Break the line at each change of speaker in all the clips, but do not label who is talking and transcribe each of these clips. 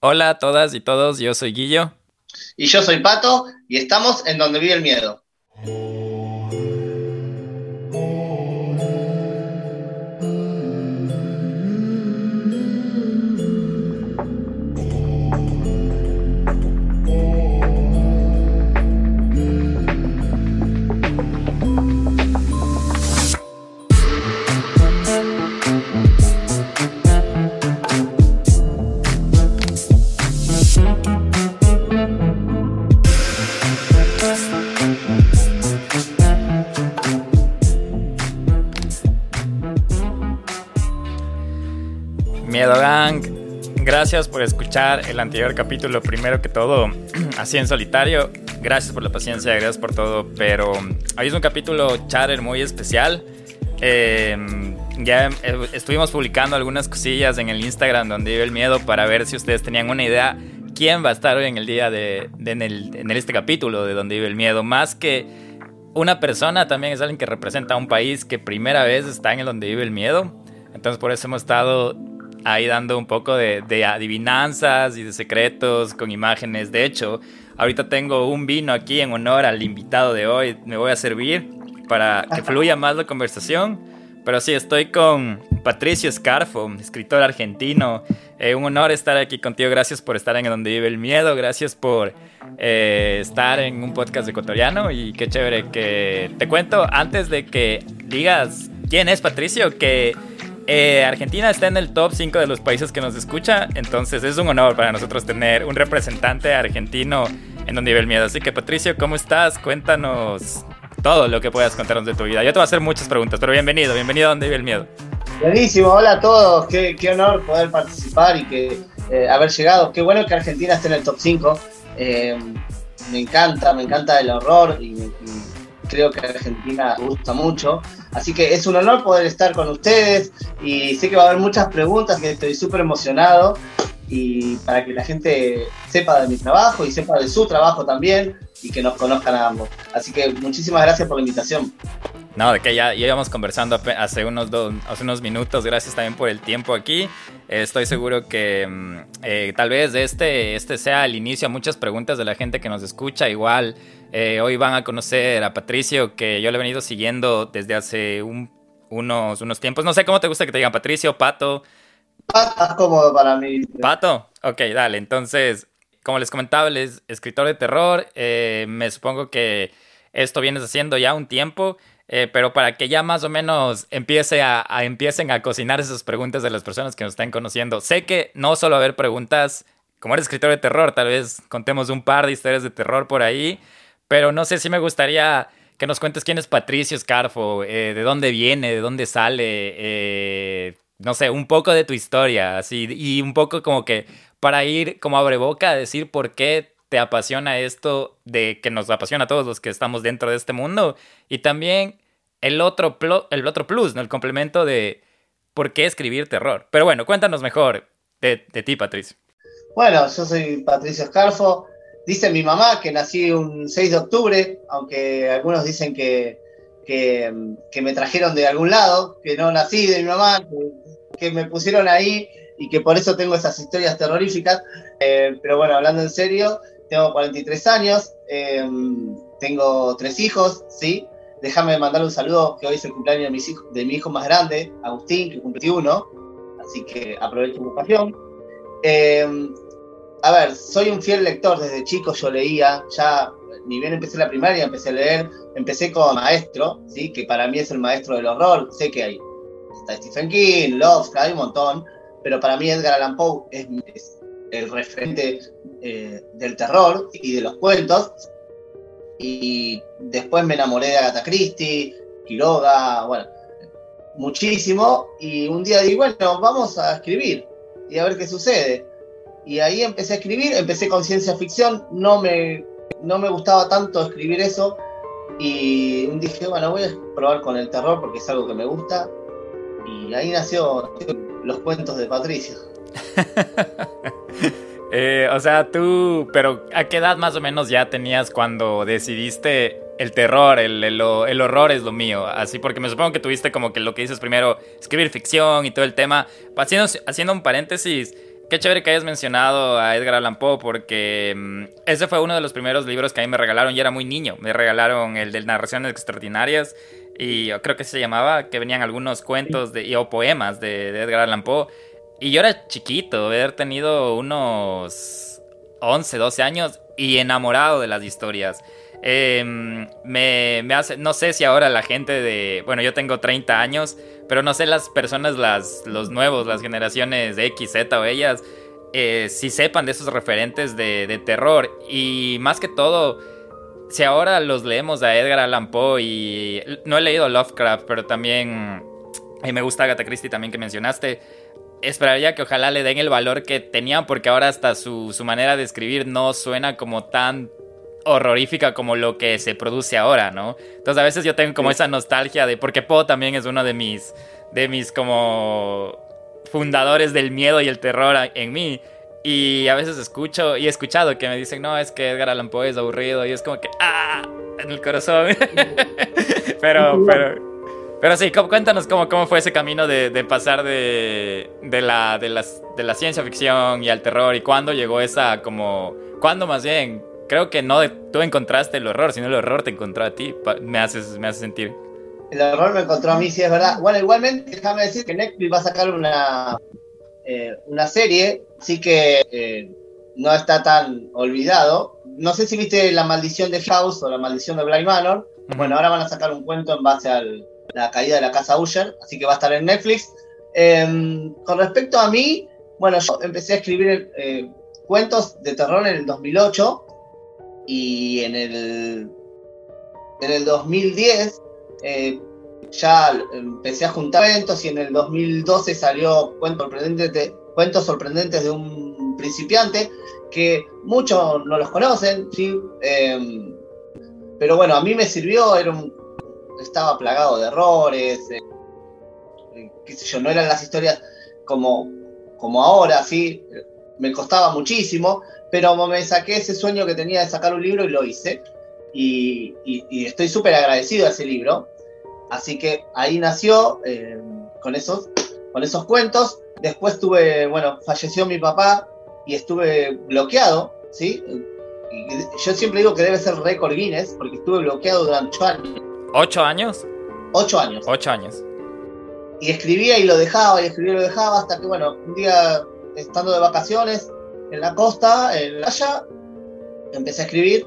Hola a todas y todos, yo soy Guillo.
Y yo soy Pato y estamos en donde vive el miedo.
Gracias por escuchar el anterior capítulo. Primero que todo, así en solitario. Gracias por la paciencia, gracias por todo. Pero hoy es un capítulo chatter muy especial. Em, ya eh, estuvimos publicando algunas cosillas en el Instagram donde vive el miedo para ver si ustedes tenían una idea quién va a estar hoy en el día de, en, el, en este capítulo de donde vive el miedo. Más que una persona, también es alguien que representa a un país que primera vez está en el donde vive el miedo. Entonces por eso hemos estado ahí dando un poco de, adivinanzas y de secretos con imágenes. De hecho, ahorita tengo un vino aquí en honor al invitado de hoy. Me voy a servir para que fluya más la conversación. Pero sí, estoy con Patricio Scarfo, escritor argentino. Eh, un honor estar aquí contigo. Gracias por estar en Donde Vive el Miedo. Gracias por eh, estar en un podcast ecuatoriano. Y qué chévere que te cuento antes de que digas quién es Patricio, que eh, Argentina está en el top 5 de los países que nos escucha, entonces es un honor para nosotros tener un representante argentino en donde vive el miedo. Así que Patricio, ¿cómo estás? Cuéntanos todo lo que puedas contarnos de tu vida. Yo te voy a hacer muchas preguntas, pero bienvenido, bienvenido a donde vive el miedo.
Buenísimo, hola a todos, qué, honor poder participar y que eh, haber llegado. Qué bueno que Argentina esté en el top 5. Eh, me encanta, me encanta el horror y, y creo que Argentina gusta mucho. Así que es un honor poder estar con ustedes y sé que va a haber muchas preguntas, que estoy súper emocionado y para que la gente sepa de mi trabajo y sepa de su trabajo también y que nos conozcan a ambos. Así que muchísimas gracias por la invitación.
No, de que ya, íbamos conversando hace unos, dos, hace unos minutos, gracias también por el tiempo aquí. estoy seguro que mm, eh, tal vez este, este sea el inicio a muchas preguntas de la gente que nos escucha. Igual eh, hoy van a conocer a Patricio, que yo le he venido siguiendo desde hace unos, unos tiempos. No sé cómo te gusta que te digan Patricio, Pato.
Pato es cómodo para mí.
Pato, ok, dale. Entonces, como les comentaba, él es escritor de terror. Eh, me supongo que esto vienes haciendo ya un tiempo. Eh, pero para que ya más o menos empiece a, empiecen a cocinar esas preguntas de las personas que nos están conociendo. Sé que no solo haber preguntas, como eres escritor de terror, tal vez contemos un par de historias de terror por ahí. Pero no sé si me gustaría que nos cuentes quién es Patricio Scarfo, eh, de dónde viene, de dónde sale, no sé, un poco de tu historia, así, y un poco como que para ir como abre boca a decir por qué te apasiona esto de que nos apasiona a todos los que estamos dentro de este mundo, y también el otro, el otro plus, ¿no? el complemento de por qué escribir terror. Pero bueno, cuéntanos mejor de, de ti, Patricio.
Bueno, yo soy Patricio Scarfo, Dice mi mamá que nací un 6 de octubre, aunque algunos dicen que, que, me trajeron de algún lado, que no nací de mi mamá, que, me pusieron ahí y que por eso tengo esas historias terroríficas. Eh, pero bueno, hablando en serio, tengo 43 años, eh, tengo tres hijos, ¿sí? Déjame mandar un saludo, que hoy es el cumpleaños de, mis hijos, de mi hijo más grande, Agustín, que cumple 21, así que aprovecho mi ocasión. Eh, a ver, soy un fiel lector, desde chico yo leía, ya ni bien empecé la primaria, empecé a leer, empecé como maestro, ¿sí? que para mí es el maestro del horror, sé que hay está Stephen King, Lovecraft, hay un montón, pero para mí Edgar Allan Poe es, el referente eh, del terror y de los cuentos, y después me enamoré de Agatha Christie, Quiroga, bueno, muchísimo, y un día digo, bueno, vamos a escribir y a ver qué sucede y ahí empecé a escribir, empecé con ciencia ficción, no me, no me gustaba tanto escribir eso. Y dije, bueno, voy a probar con el terror porque es algo que me gusta y ahí nació los cuentos de Patricio.
Eh, o sea, tú, pero ¿a qué edad más o menos ya tenías cuando decidiste el terror, el, el, el, horror es lo mío? Así, porque me supongo que tuviste como que lo que dices primero, escribir ficción y todo el tema. Haciendo, haciendo un paréntesis, qué chévere que hayas mencionado a Edgar Allan Poe porque mm, ese fue uno de los primeros libros que a mí me regalaron y era muy niño. Me regalaron el de narraciones extraordinarias y yo creo que se llamaba, que venían algunos cuentos de, o poemas de, de Edgar Allan Poe. Y yo era chiquito, haber tenido unos 11, 12 años y enamorado de las historias. Em, me, hace, no sé si ahora la gente de, bueno, yo tengo 30 años, pero no sé las personas, las, los nuevos, las generaciones de X, Z o ellas, eh, si sepan de esos referentes de, de, terror. Y más que todo, si ahora los leemos a Edgar Allan Poe y no he leído Lovecraft, pero también y me gusta Agatha Christie también que mencionaste. Esperaría que ojalá le den el valor que tenían porque ahora hasta su, su manera de escribir no suena como tan horrorífica como lo que se produce ahora, ¿no? Entonces a veces yo tengo como esa nostalgia de porque Poe también es uno de mis de mis como fundadores del miedo y el terror en mí y a veces escucho y he escuchado que me dicen, "No, es que Edgar Allan Poe es aburrido" y es como que ah, en el corazón. pero pero pero sí, cuéntanos cómo, cómo fue ese camino de, pasar de, de, la, de, las, de la ciencia ficción y al terror y cuándo llegó esa como... ¿Cuándo más bien? creo que no tú encontraste el horror, sino el horror te encontró a ti. Me haces, me hace sentir.
El horror me encontró a mí, sí, es verdad. Bueno, igualmente, déjame decir que Netflix va a sacar una, eh, una serie, sí que eh, no está tan olvidado. No sé si viste La Maldición de House o La Maldición de Blind Manor. Bueno, ahora van a sacar un cuento en base a la caída de la casa Usher, así que va a estar en Netflix. Em, con respecto a mí, bueno, yo empecé a escribir eh, cuentos de terror en el 2008 y en el, en el 2010 eh, ya empecé a juntar eventos y en el 2012 salió Cuentos Sorprendentes de, Cuentos Sorprendentes de un principiante, que muchos no los conocen, ¿sí? Em, pero bueno, a mí me sirvió, era un, estaba plagado de errores, eh, qué sé yo, no eran las historias como, como ahora, ¿sí? me costaba muchísimo, pero me saqué ese sueño que tenía de sacar un libro y lo hice. Y, estoy súper agradecido a ese libro. Así que ahí nació eh, con, esos, con esos cuentos. Después tuve, bueno, falleció mi papá y estuve bloqueado, ¿sí? yo siempre digo que debe ser récord Guinness porque estuve bloqueado durante ocho años.
¿Ocho años?
Ocho años.
Ocho años.
Y escribía y lo dejaba y escribía y lo dejaba hasta que, bueno, un día estando de vacaciones en la costa, en la playa, empecé a escribir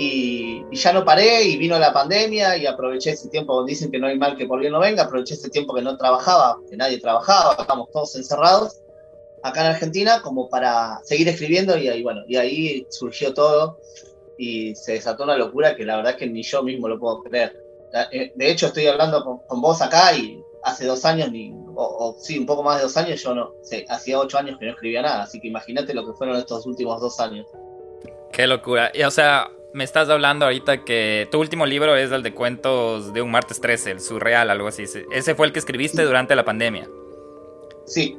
y, ya no paré y vino la pandemia y aproveché ese tiempo, dicen que no hay mal que por bien no venga, aproveché ese tiempo que no trabajaba, que nadie trabajaba, estábamos todos encerrados acá en Argentina como para seguir escribiendo y ahí, bueno, y ahí surgió todo y se desató una locura que la verdad que ni yo mismo lo puedo creer. Eh, de hecho, estoy hablando con, vos acá y hace dos años, ni, o, sí, un poco más de dos años, yo no, hacía ocho años que no escribía nada, así que imagínate lo que fueron estos últimos dos años.
Qué locura. Y, o sea, me estás hablando ahorita que tu último libro es el de cuentos de un martes 13, el surreal, algo así. Ese fue el que escribiste durante la pandemia.
Sí.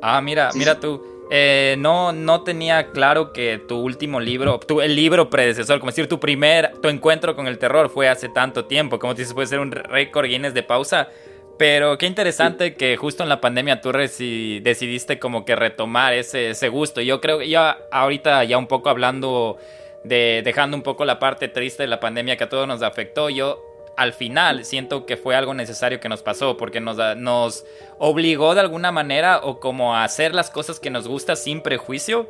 Ah, mira, mira tú. Eh, no, no tenía claro que tu último libro, tu, el libro predecesor, como decir, tu primer, tu encuentro con el terror fue hace tanto tiempo, como dices, puede ser un récord Guinness de pausa. Pero qué interesante que justo en la pandemia tú decidiste como que retomar ese, ese gusto. Yo creo que ya ahorita ya un poco hablando de dejando un poco la parte triste de la pandemia que a todos nos afectó, yo al final siento que fue algo necesario que nos pasó porque nos, nos obligó de alguna manera o como a hacer las cosas que nos gusta sin prejuicio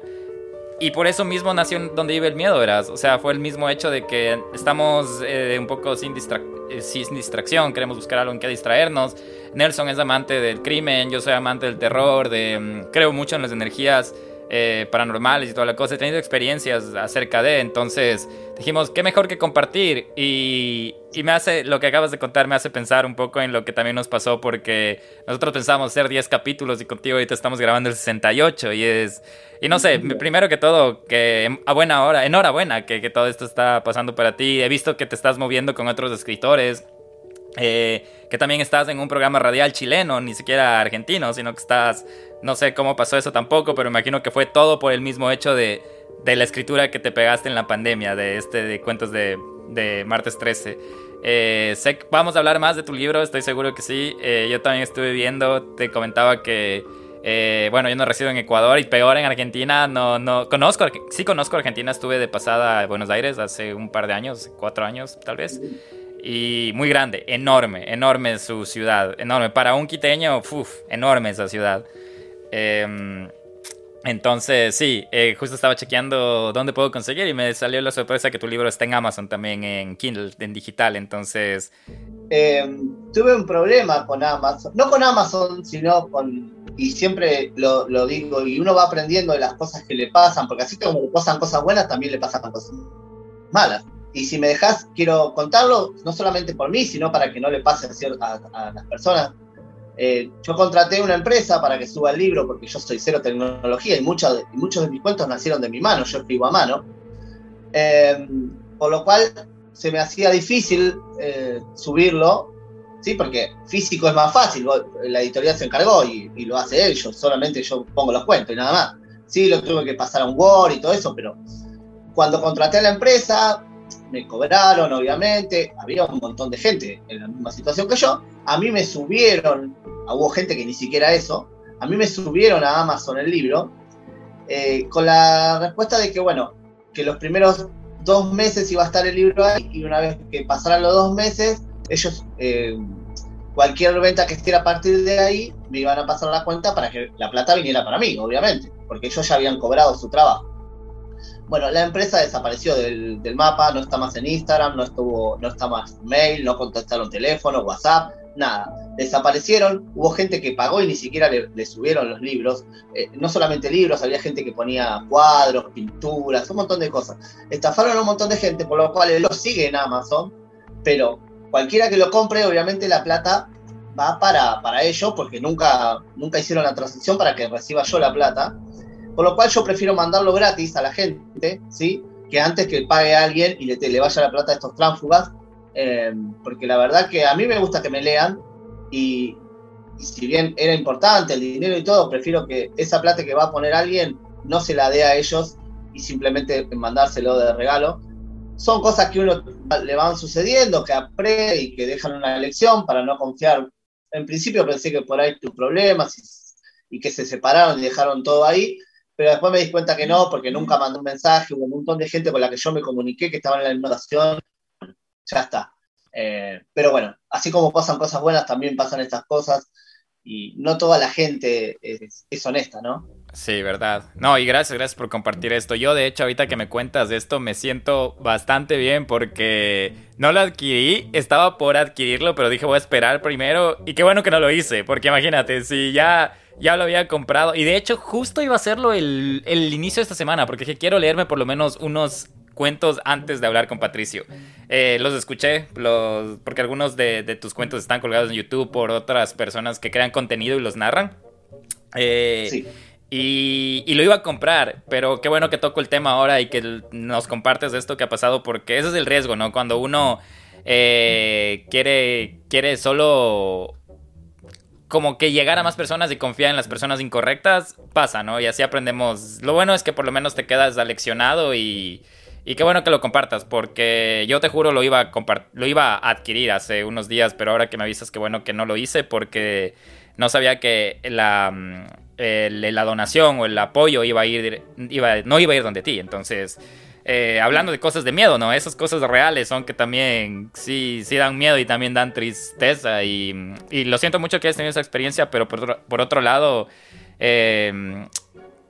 y por eso mismo nació donde vive el miedo, verás. O sea, fue el mismo hecho de que estamos eh, un poco sin, eh, sin distracción, queremos buscar algo en que distraernos. Nelson es amante del crimen, yo soy amante del terror, de, mm, creo mucho en las energías eh, paranormales y toda la cosa. He tenido experiencias acerca de, entonces dijimos, qué mejor que compartir. Y, y, me hace, lo que acabas de contar me hace pensar un poco en lo que también nos pasó, porque nosotros pensábamos hacer 10 capítulos y contigo ahorita estamos grabando el 68 y es... Y no sé, primero que todo, que a buena hora, enhorabuena que, que todo esto está pasando para ti. He visto que te estás moviendo con otros escritores. Eh, que también estás en un programa radial chileno, ni siquiera argentino, sino que estás, no sé cómo pasó eso tampoco, pero imagino que fue todo por el mismo hecho de, de la escritura que te pegaste en la pandemia, de este de cuentos de, de martes 13. Eh, vamos a hablar más de tu libro, estoy seguro que sí. Eh, yo también estuve viendo, te comentaba que Eh, bueno, yo no resido en Ecuador y peor en Argentina, no, no conozco, sí conozco Argentina, estuve de pasada a Buenos Aires hace un par de años, cuatro años tal vez. Y muy grande, enorme, enorme su ciudad, enorme. Para un quiteño, uff, enorme esa ciudad. Eh, entonces, sí, eh, justo estaba chequeando dónde puedo conseguir y me salió la sorpresa que tu libro está en Amazon también, en Kindle, en digital. Entonces.
Eh, tuve un problema con Amazon, no con Amazon, sino con. Y siempre lo, digo, y uno va aprendiendo de las cosas que le pasan, porque así como le pasan cosas buenas, también le pasan cosas malas. Y si me dejas, quiero contarlo, no solamente por mí, sino para que no le pase a las personas eh, yo contraté una empresa para que suba el libro porque yo soy cero tecnología y, muchos de mis cuentos nacieron de mi mano, yo escribo a mano. Eh, por lo cual se me hacía difícil eh, subirlo, ¿sí? porque físico es más fácil, la editorial se encargó y, lo hace él, solamente yo pongo los cuentos y nada más. Sí, lo tuve que pasar a un Word y todo eso, pero cuando contraté a la empresa, me cobraron, obviamente, había un montón de gente en la misma situación que yo, a mí me subieron, hubo gente que ni siquiera eso, a mí me subieron a Amazon el libro, eh, con la respuesta de que, bueno, que los primeros dos meses iba a estar el libro ahí y una vez que pasaran los dos meses, ellos, eh, cualquier venta que esté a partir de ahí, me iban a pasar la cuenta para que la plata viniera para mí, obviamente, porque ellos ya habían cobrado su trabajo. Bueno, la empresa desapareció del, mapa, no está más en Instagram, no, estuvo, no está más mail, no contestaron teléfono, WhatsApp, nada. Desaparecieron, hubo gente que pagó y ni siquiera le, subieron los libros. Eh, no solamente libros, había gente que ponía cuadros, pinturas, un montón de cosas. Estafaron a un montón de gente, por lo cual lo sigue en Amazon, pero cualquiera que lo compre, obviamente la plata va para, para ellos, porque nunca, nunca hicieron la transición para que reciba yo la plata. Por lo cual yo prefiero mandarlo gratis a la gente, ¿sí? Que antes que pague a alguien y le, le vaya la plata a estos tránsfugas. Eh, porque la verdad que a mí me gusta que me lean y, si bien era importante el dinero y todo, prefiero que esa plata que va a poner alguien no se la dé a ellos y simplemente mandárselo de regalo. Son cosas que uno le van sucediendo, que aprende y que dejan una lección para no confiar. En principio pensé que por ahí tus problemas y que se separaron y dejaron todo ahí, pero después me di cuenta que no, porque nunca mandó un mensaje, hubo un montón de gente con la que yo me comuniqué que estaban en la innovación, ya está. Eh, pero bueno, así como pasan cosas buenas, también pasan estas cosas, y no toda la gente es, honesta, ¿no?
Sí, verdad. No, y gracias, gracias por compartir esto. Yo, de hecho, ahorita que me cuentas de esto, me siento bastante bien porque no lo adquirí, estaba por adquirirlo, pero dije voy a esperar primero. Y qué bueno que no lo hice, porque imagínate, si ya ya lo había comprado. Y de hecho, justo iba a hacerlo el, inicio de esta semana, porque quiero leerme por lo menos unos cuentos antes de hablar con Patricio. Eh, los escuché, los, porque algunos de, tus cuentos están colgados en YouTube por otras personas que crean contenido y los narran. Eh, sí. Y, lo iba a comprar, pero qué bueno que toco el tema ahora y que nos compartes esto que ha pasado, porque ese es el riesgo, ¿no? Cuando uno eh, quiere, quiere solo como que llegar a más personas y confiar en las personas incorrectas, pasa, ¿no? Y así aprendemos. Lo bueno es que por lo menos te quedas aleccionado y, y qué bueno que lo compartas, porque yo te juro lo iba, a lo iba a adquirir hace unos días, pero ahora que me avisas que bueno que no lo hice porque no sabía que la, mm, la donación o el apoyo iba a ir, iba, no iba a ir donde ti, entonces eh, hablando de cosas de miedo, ¿no? Esas cosas reales son que también sí, sí dan miedo y también dan tristeza. Y, lo siento mucho que hayas tenido esa experiencia, pero por otro, lado, eh,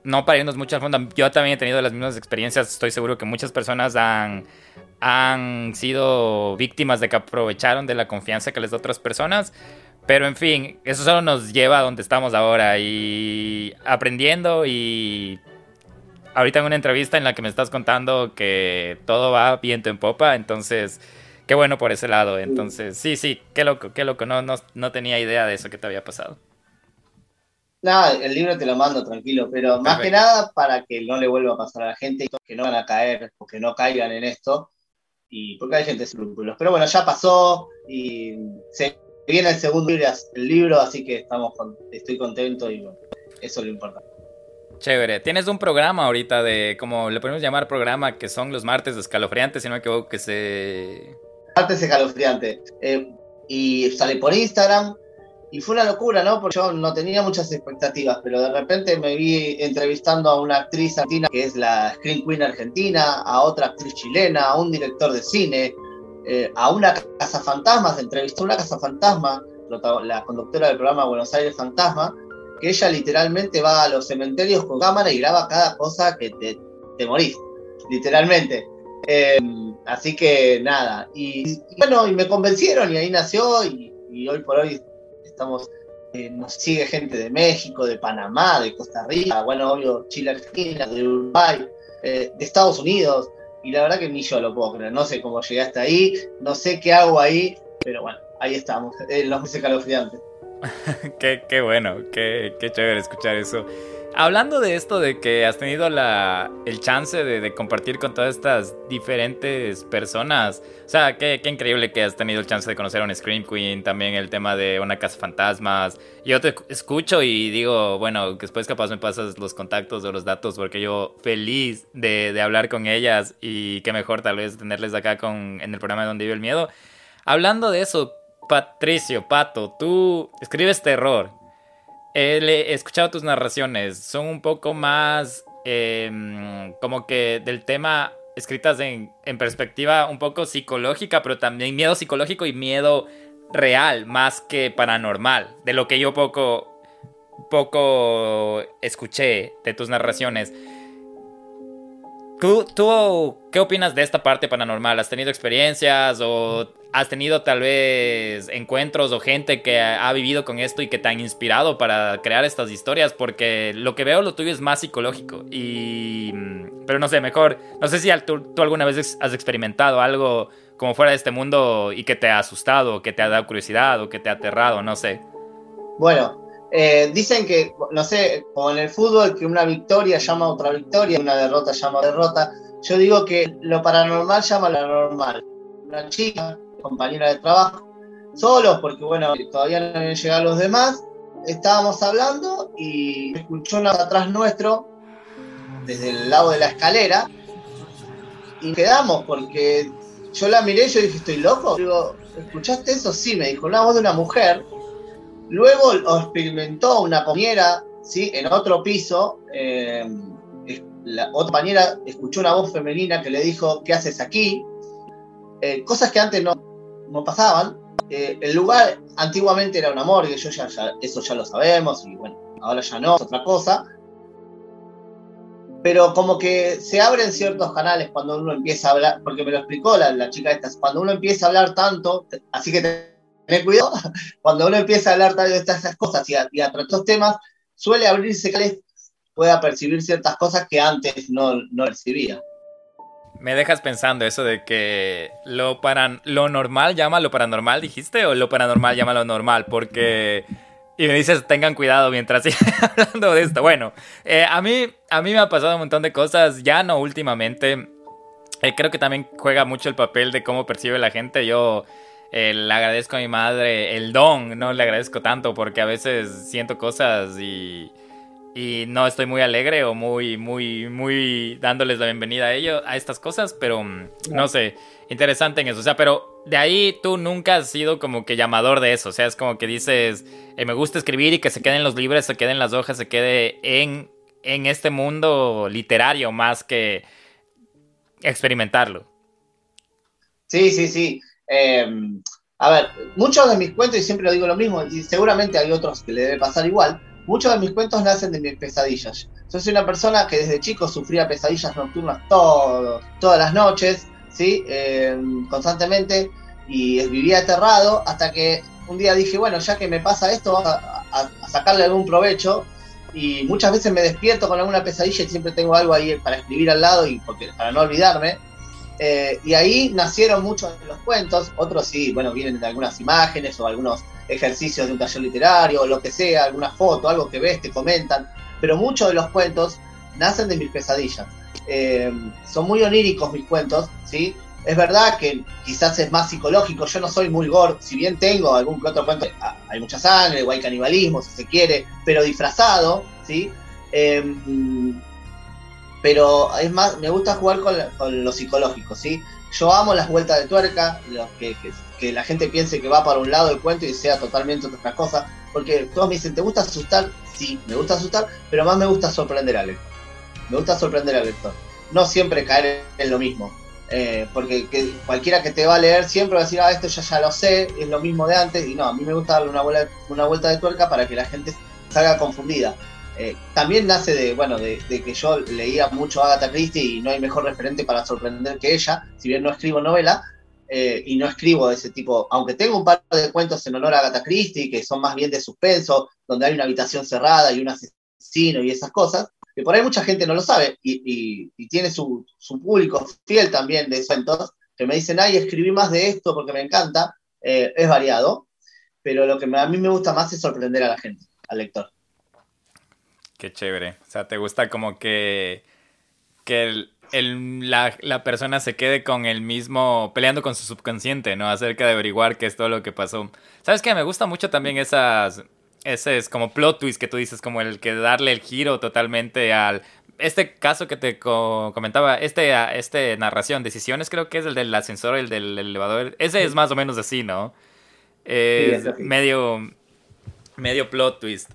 no para irnos mucho al fondo, yo también he tenido las mismas experiencias. Estoy seguro que muchas personas han, han sido víctimas de que aprovecharon de la confianza que les da otras personas. Pero en fin, eso solo nos lleva a donde estamos ahora y aprendiendo y ahorita en una entrevista en la que me estás contando que todo va viento en popa, entonces qué bueno por ese lado. Entonces, sí, sí, qué loco, qué loco, no, no, tenía idea de eso que te había pasado.
Nada, el libro te lo mando tranquilo, pero más que nada para que no le vuelva a pasar a la gente y que no van a caer o que no caigan en esto, y porque hay gente escrúpulos. Pero bueno, ya pasó y se viene el segundo libro, el libro así que estamos estoy contento y bueno, eso es lo importante.
Chévere. Tienes un programa ahorita de, como le podemos llamar programa, que son los martes escalofriantes, si no me equivoco, que se...
Martes escalofriante. Eh, y sale por Instagram. y fue una locura, ¿no? Porque yo no tenía muchas expectativas, pero de repente me vi entrevistando a una actriz argentina que es la Screen Queen argentina, a otra actriz chilena, a un director de cine, eh, a una casa fantasmas, entrevistó a una casa fantasma, la conductora del programa Buenos Aires Fantasma, que ella literalmente va a los cementerios con cámara y graba cada cosa que te, te morís, literalmente. Eh, así que nada, y, bueno, y me convencieron y ahí nació y, y hoy por hoy estamos, eh, nos sigue gente de México, de Panamá, de Costa Rica, bueno, obvio, Chile, Argentina, de Uruguay, eh, de Estados Unidos, y la verdad que ni yo lo puedo creer, no sé cómo llegué hasta ahí, no sé qué hago ahí, pero bueno, ahí estamos, los meses calofriantes.
qué, qué bueno, qué, qué chévere escuchar eso. Hablando de esto, de que has tenido la, el chance de, compartir con todas estas diferentes personas, o sea, qué, qué, increíble que has tenido el chance de conocer a un Scream Queen, también el tema de una casa fantasmas. Yo te escucho y digo, bueno, después capaz me pasas los contactos o los datos, porque yo feliz de, de hablar con ellas y qué mejor tal vez tenerles acá con, en el programa Donde vive el miedo. Hablando de eso, Patricio, Pato, tú escribes terror he escuchado tus narraciones, son un poco más em, como que del tema escritas en, perspectiva un poco psicológica, pero también miedo psicológico y miedo real, más que paranormal, de lo que yo poco, poco escuché de tus narraciones. ¿Tú, ¿Tú qué opinas de esta parte paranormal? ¿Has tenido experiencias o has tenido tal vez encuentros o gente que ha vivido con esto y que te han inspirado para crear estas historias, porque lo que veo lo tuyo es más psicológico y mm, pero no sé, mejor, no sé si tú, alguna vez has experimentado algo como fuera de este mundo y que te ha asustado, que te ha dado curiosidad o que te ha aterrado, no sé.
Bueno, eh, dicen que, no sé, como en el fútbol, que una victoria llama a otra victoria, una derrota llama a derrota. Yo digo que lo paranormal llama a lo normal. Una chica compañera de trabajo, solos, porque bueno, todavía no habían llegado los demás. Estábamos hablando y escuchó una atrás nuestro, desde el lado de la escalera, y quedamos, porque yo la miré y yo dije, ¿estoy loco? Digo, ¿escuchaste eso? Sí, me dijo, una voz de una mujer. Luego lo experimentó una compañera, ¿sí? En otro piso, eh, la otra compañera escuchó una voz femenina que le dijo, ¿qué haces aquí? Eh, cosas que antes no, no pasaban. Eh, el lugar antiguamente era un amor, y yo ya, eso ya lo sabemos, y bueno, ahora ya no, es otra cosa. Pero como que se abren ciertos canales cuando uno empieza a hablar, porque me lo explicó la, la chica esta, cuando uno empieza a hablar tanto, así que ten cuidado, cuando uno empieza a hablar de estas cosas y a, y a temas, suele abrirse canales, pueda percibir ciertas cosas que antes no, percibía.
Me dejas pensando eso de que lo, para, lo normal llama lo paranormal, dijiste, o lo paranormal llama lo normal, porque... Y me dices, tengan cuidado mientras siga hablando de esto. Bueno, eh, a, mí, a mí me ha pasado un montón de cosas, ya no últimamente. Eh, creo que también juega mucho el papel de cómo percibe la gente. Yo eh, le agradezco a mi madre el don, no le agradezco tanto porque a veces siento cosas y y no estoy muy alegre o muy, muy, muy dándoles la bienvenida a ellos, a estas cosas, pero mm, no sé, interesante en eso. O sea, pero de ahí tú nunca has sido como que llamador de eso. O sea, es como que dices, eh, me gusta escribir y que se queden los libros, se queden las hojas, se quede en, en este mundo literario más que experimentarlo.
Sí, sí, sí. Em, a ver, muchos de mis cuentos, y siempre lo digo lo mismo, y seguramente hay otros que le debe pasar igual, Muchos de mis cuentos nacen de mis pesadillas. Yo soy una persona que desde chico sufría pesadillas nocturnas todos, todas las noches, ¿sí? Em, constantemente, y vivía aterrado hasta que un día dije, bueno, ya que me pasa esto, vamos a, sacarle algún provecho. Y muchas veces me despierto con alguna pesadilla y siempre tengo algo ahí para escribir al lado y porque, para no olvidarme. Eh, y ahí nacieron muchos de los cuentos, otros sí, bueno, vienen de algunas imágenes o algunos ejercicios de un taller literario, o lo que sea, alguna foto, algo que ves, te comentan, pero muchos de los cuentos nacen de mis pesadillas. Eh, son muy oníricos mis cuentos, ¿sí? Es verdad que quizás es más psicológico, yo no soy muy gore, si bien tengo algún otro cuento, ah, hay mucha sangre, o hay canibalismo, si se quiere, pero disfrazado, ¿sí? Em, pero es más, me gusta jugar con, con, lo psicológico, ¿sí? Yo amo las vueltas de tuerca, los que, que, la gente piense que va para un lado del cuento y sea totalmente otra cosa. porque todos me dicen, ¿te gusta asustar? Sí, me gusta asustar, pero más me gusta sorprender al lector. Me gusta sorprender al lector. No siempre caer en lo mismo. Eh, porque cualquiera que te va a leer siempre va a decir, ah, esto ya, ya lo sé, es lo mismo de antes, y no, a mí me gusta darle una, vuelta, una vuelta de tuerca para que la gente salga confundida. Eh, también nace de, bueno, de, que yo leía mucho a Agatha Christie y no hay mejor referente para sorprender que ella, si bien no escribo novela, eh, y no escribo de ese tipo, aunque tengo un par de cuentos en honor a Agatha Christie, que son más bien de suspenso, donde hay una habitación cerrada y un asesino y esas cosas, que por ahí mucha gente no lo sabe y, tiene su, público fiel también de cuentos, que me dicen, ay, escribí más de esto porque me encanta, eh, es variado, pero lo que a mí me gusta más es sorprender a la gente, al lector.
Qué chévere, o sea, te gusta como que, que el la, persona se quede con el mismo, peleando con su subconsciente, ¿no? Acerca de averiguar qué es todo lo que pasó. ¿Sabes qué? Me gusta mucho también esas, ese es como plot twist que tú dices, como el que darle el giro totalmente al... Este caso que te comentaba, este, este narración, decisiones creo que es el del ascensor, el del elevador, ese es más o menos así, ¿no? Es medio, medio plot twist.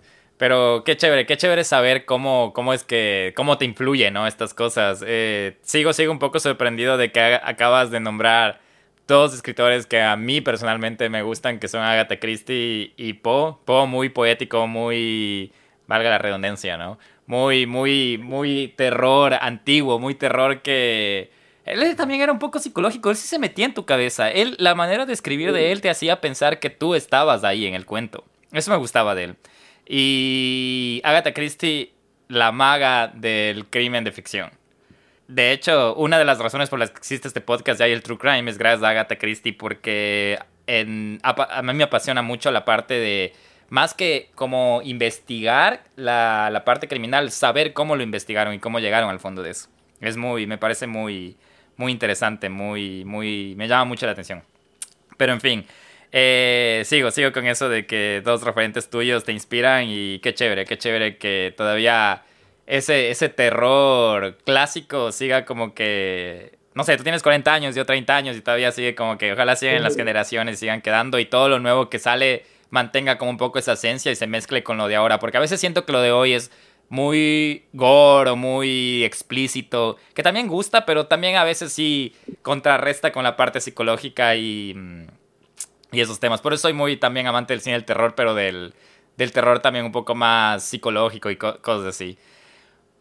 Pero qué chévere, qué chévere saber cómo, cómo es que, cómo te influye, ¿no? Estas cosas. Eh, sigo, sigo un poco sorprendido de que acabas de nombrar dos escritores que a mí personalmente me gustan, que son Agatha Christie y Poe. Poe muy poético, muy, valga la redundancia, ¿no? Muy, muy, muy terror antiguo, muy terror que... Él también era un poco psicológico, él sí se metía en tu cabeza. Él, la manera de escribir de él te hacía pensar que tú estabas ahí en el cuento. Eso me gustaba de él. Y Agatha Christie, la maga del crimen de ficción. De hecho, una de las razones por las que existe este podcast de el True Crime es gracias a Agatha Christie porque a, mí me apasiona mucho la parte de, más que como investigar la, la, parte criminal, saber cómo lo investigaron y cómo llegaron al fondo de eso. Es muy, me parece muy, muy interesante, muy, muy, me llama mucho la atención. Pero en fin, eh, sigo, sigo con eso de que dos referentes tuyos te inspiran y qué chévere, qué chévere que todavía ese, ese terror clásico siga como que... No sé, tú tienes 40 años, yo 30 años y todavía sigue como que ojalá sigan las generaciones, sigan quedando y todo lo nuevo que sale mantenga como un poco esa esencia y se mezcle con lo de ahora. Porque a veces siento que lo de hoy es muy gore o muy explícito, que también gusta, pero también a veces sí contrarresta con la parte psicológica y mm, y esos temas. Por eso soy muy también amante del cine del terror, pero del, terror también un poco más psicológico y cosas así.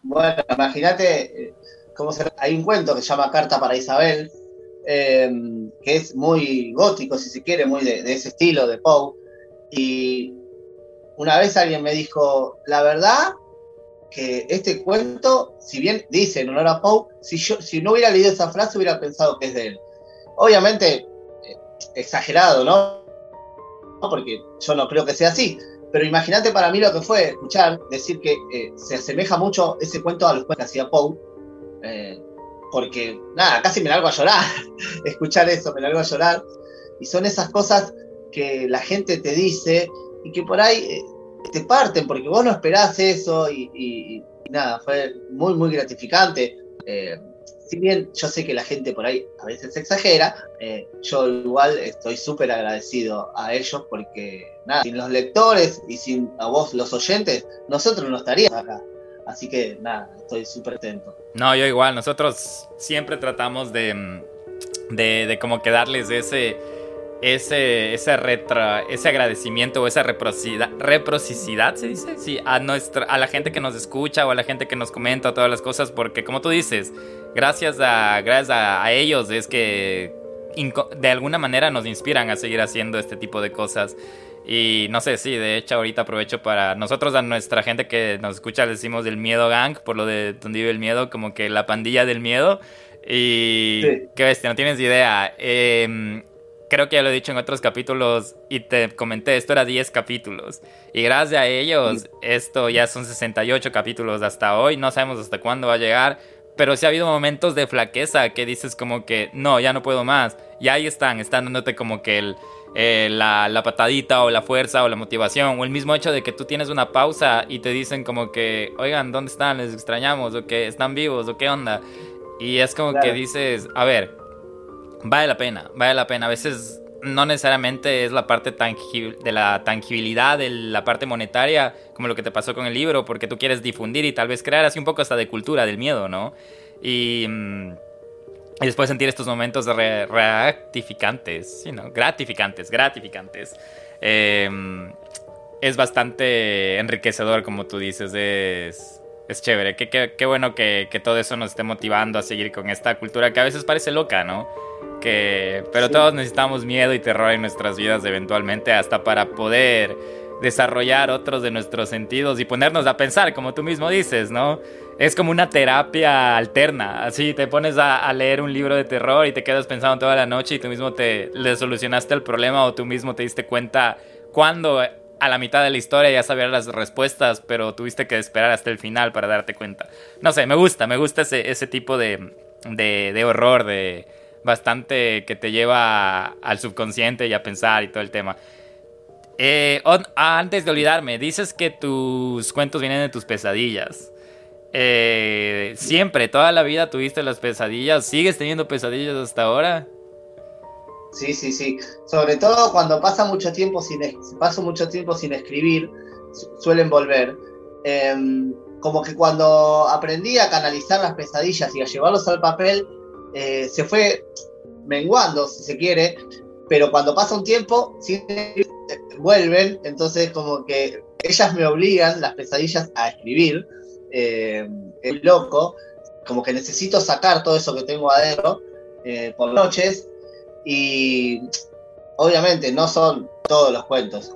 Bueno, imagínate, eh, cómo hay un cuento que se llama Carta para Isabel, em, que es muy gótico, si se quiere, muy de, ese estilo de Poe. Y una vez alguien me dijo, la verdad que este cuento, si bien dice en honor a Poe, si, yo, si no hubiera leído esa frase hubiera pensado que es de él. Obviamente exagerado, ¿no? Porque yo no creo que sea así. Pero imagínate para mí lo que fue escuchar decir que eh, se asemeja mucho ese cuento a los cuentos que hacía Poe. Eh, porque, nada, casi me largo a llorar. escuchar eso, me largo a llorar. Y son esas cosas que la gente te dice y que por ahí eh, te parten porque vos no esperás eso y, nada, fue muy, muy gratificante si bien yo sé que la gente por ahí a veces exagera, eh, yo igual estoy súper agradecido a ellos porque, nada, sin los lectores y sin a vos los oyentes, nosotros no estaríamos acá. Así que, nada, estoy súper atento.
No, yo igual, nosotros siempre tratamos de, de, de como que darles ese ese, ese, retra, ese agradecimiento o esa reciprocidad, se dice, sí, a, nuestra, a la gente que nos escucha o a la gente que nos comenta todas las cosas, porque como tú dices, gracias a, gracias a, ellos es que de alguna manera nos inspiran a seguir haciendo este tipo de cosas. Y no sé, sí, de hecho ahorita aprovecho para nosotros a nuestra gente que nos escucha le decimos del miedo gang, por lo de donde vive el miedo, como que la pandilla del miedo. Y qué bestia, no tienes idea. Eh, creo que ya lo he dicho en otros capítulos y te comenté, esto era 10 capítulos. Y gracias a ellos, esto ya son 68 capítulos hasta hoy, no sabemos hasta cuándo va a llegar. Pero sí ha habido momentos de flaqueza que dices como que, no, ya no puedo más. Y ahí están, están dándote como que el, eh, la, la, patadita o la fuerza o la motivación. O el mismo hecho de que tú tienes una pausa y te dicen como que, oigan, ¿dónde están? Les extrañamos. O que están vivos. O qué onda. Y es como que dices, a ver, vale la pena, vale la pena. A veces no necesariamente es la parte tangible, de la tangibilidad, de la parte monetaria, como lo que te pasó con el libro, porque tú quieres difundir y tal vez crear así un poco hasta de cultura del miedo, ¿no? Y, mm, después sentir estos momentos de reactificantes, gratificantes, gratificantes. Em, es bastante enriquecedor, como tú dices, es, es chévere. Qué, qué, bueno que, que todo eso nos esté motivando a seguir con esta cultura que a veces parece loca, ¿no? Que, pero todos necesitamos miedo y terror en nuestras vidas eventualmente hasta para poder desarrollar otros de nuestros sentidos y ponernos a pensar, como tú mismo dices, ¿no? Es como una terapia alterna, así te pones a, leer un libro de terror y te quedas pensando toda la noche y tú mismo te le solucionaste el problema o tú mismo te diste cuenta cuando a la mitad de la historia ya sabías las respuestas, pero tuviste que esperar hasta el final para darte cuenta. No sé, me gusta, me gusta ese, ese tipo de, de, de horror, de, bastante que te lleva al subconsciente y a pensar y todo el tema. Eh, antes de olvidarme, dices que tus cuentos vienen de tus pesadillas. Eh, siempre, toda la vida tuviste las pesadillas. ¿Sigues teniendo pesadillas hasta ahora?
Sí, sí, sí. Sobre todo cuando pasa mucho tiempo sin paso mucho tiempo sin escribir, suelen volver. Em, como que cuando aprendí a canalizar las pesadillas y a llevarlos al papel, eh, se fue menguando, si se quiere, pero cuando pasa un tiempo, vuelven, entonces como que ellas me obligan, las pesadillas, a escribir, eh, es loco, como que necesito sacar todo eso que tengo adentro eh, por noches, y obviamente no son todos los cuentos.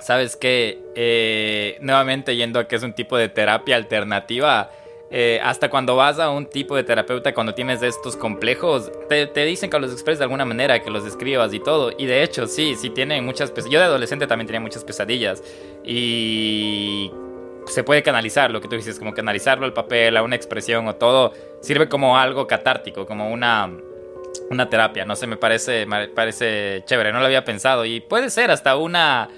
Sabes que, nuevamente yendo a que es un tipo de terapia alternativa, eh, hasta cuando vas a un tipo de terapeuta, cuando tienes estos complejos, te, dicen que los expreses de alguna manera, que los describas y todo. Y de hecho, sí, sí tienen muchas pesadillas. Yo de adolescente también tenía muchas pesadillas. Y se puede canalizar, lo que tú dices, como canalizarlo al papel, a una expresión o todo, sirve como algo catártico, como una, una terapia. No sé, me parece, me parece chévere, no lo había pensado. Y puede ser hasta una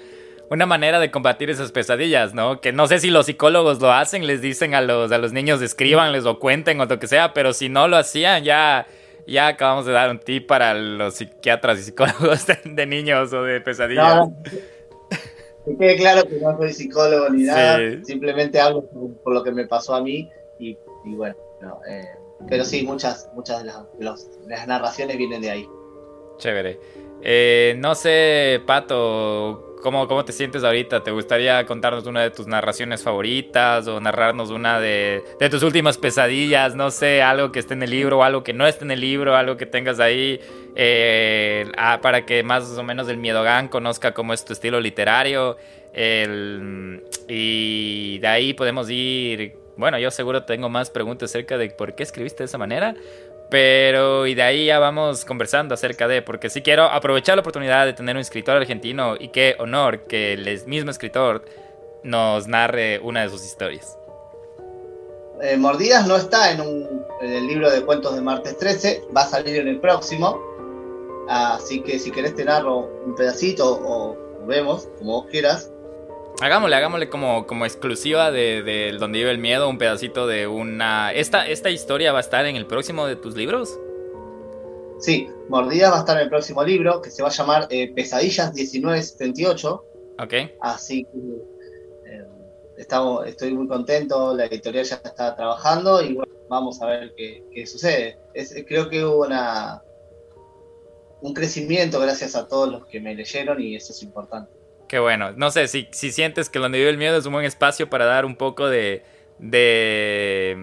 una manera de combatir esas pesadillas, ¿no? Que no sé si los psicólogos lo hacen, les dicen a los, a los niños escríbanles o cuenten o lo que sea, pero si no lo hacían, ya, ya acabamos de dar un tip para los psiquiatras y psicólogos de, niños o de pesadillas. No,
me quede claro que no soy psicólogo ni nada, simplemente hablo por, lo que me pasó a mí y, bueno, eh, pero sí, muchas, muchas de las, narraciones vienen de ahí.
Chévere. Eh, no sé, Pato, ¿Cómo, ¿Cómo te sientes ahorita? ¿Te gustaría contarnos una de tus narraciones favoritas o narrarnos una de, tus últimas pesadillas? No sé, algo que esté en el libro o algo que no esté en el libro, algo que tengas ahí eh, ah, para que más o menos el Miedogan conozca cómo es tu estilo literario. y de ahí podemos ir. Bueno, yo seguro tengo más preguntas acerca de por qué escribiste de esa manera, pero, y de ahí ya vamos conversando acerca de, porque sí quiero aprovechar la oportunidad de tener un escritor argentino y qué honor que el mismo escritor nos narre una de sus historias.
Eh, Mordidas no está en, un, el libro de cuentos de martes 13, va a salir en el próximo. Así que si querés te narro un pedacito o, o vemos, como vos quieras.
Hagámosle, hagámosle como, como exclusiva de, Donde vive el miedo, un pedacito de una... ¿Esta, ¿Esta historia va a estar en el próximo de tus libros?
Sí, Mordidas va a estar en el próximo libro, que se va a llamar eh, Pesadillas 1978.
Ok.
Así que eh, estamos, estoy muy contento, la editorial ya está trabajando y bueno, vamos a ver qué, sucede. creo que hubo una, un crecimiento gracias a todos los que me leyeron y eso es importante.
Qué bueno. No sé, si, si sientes que donde vive el miedo es un buen espacio para dar un poco de, de,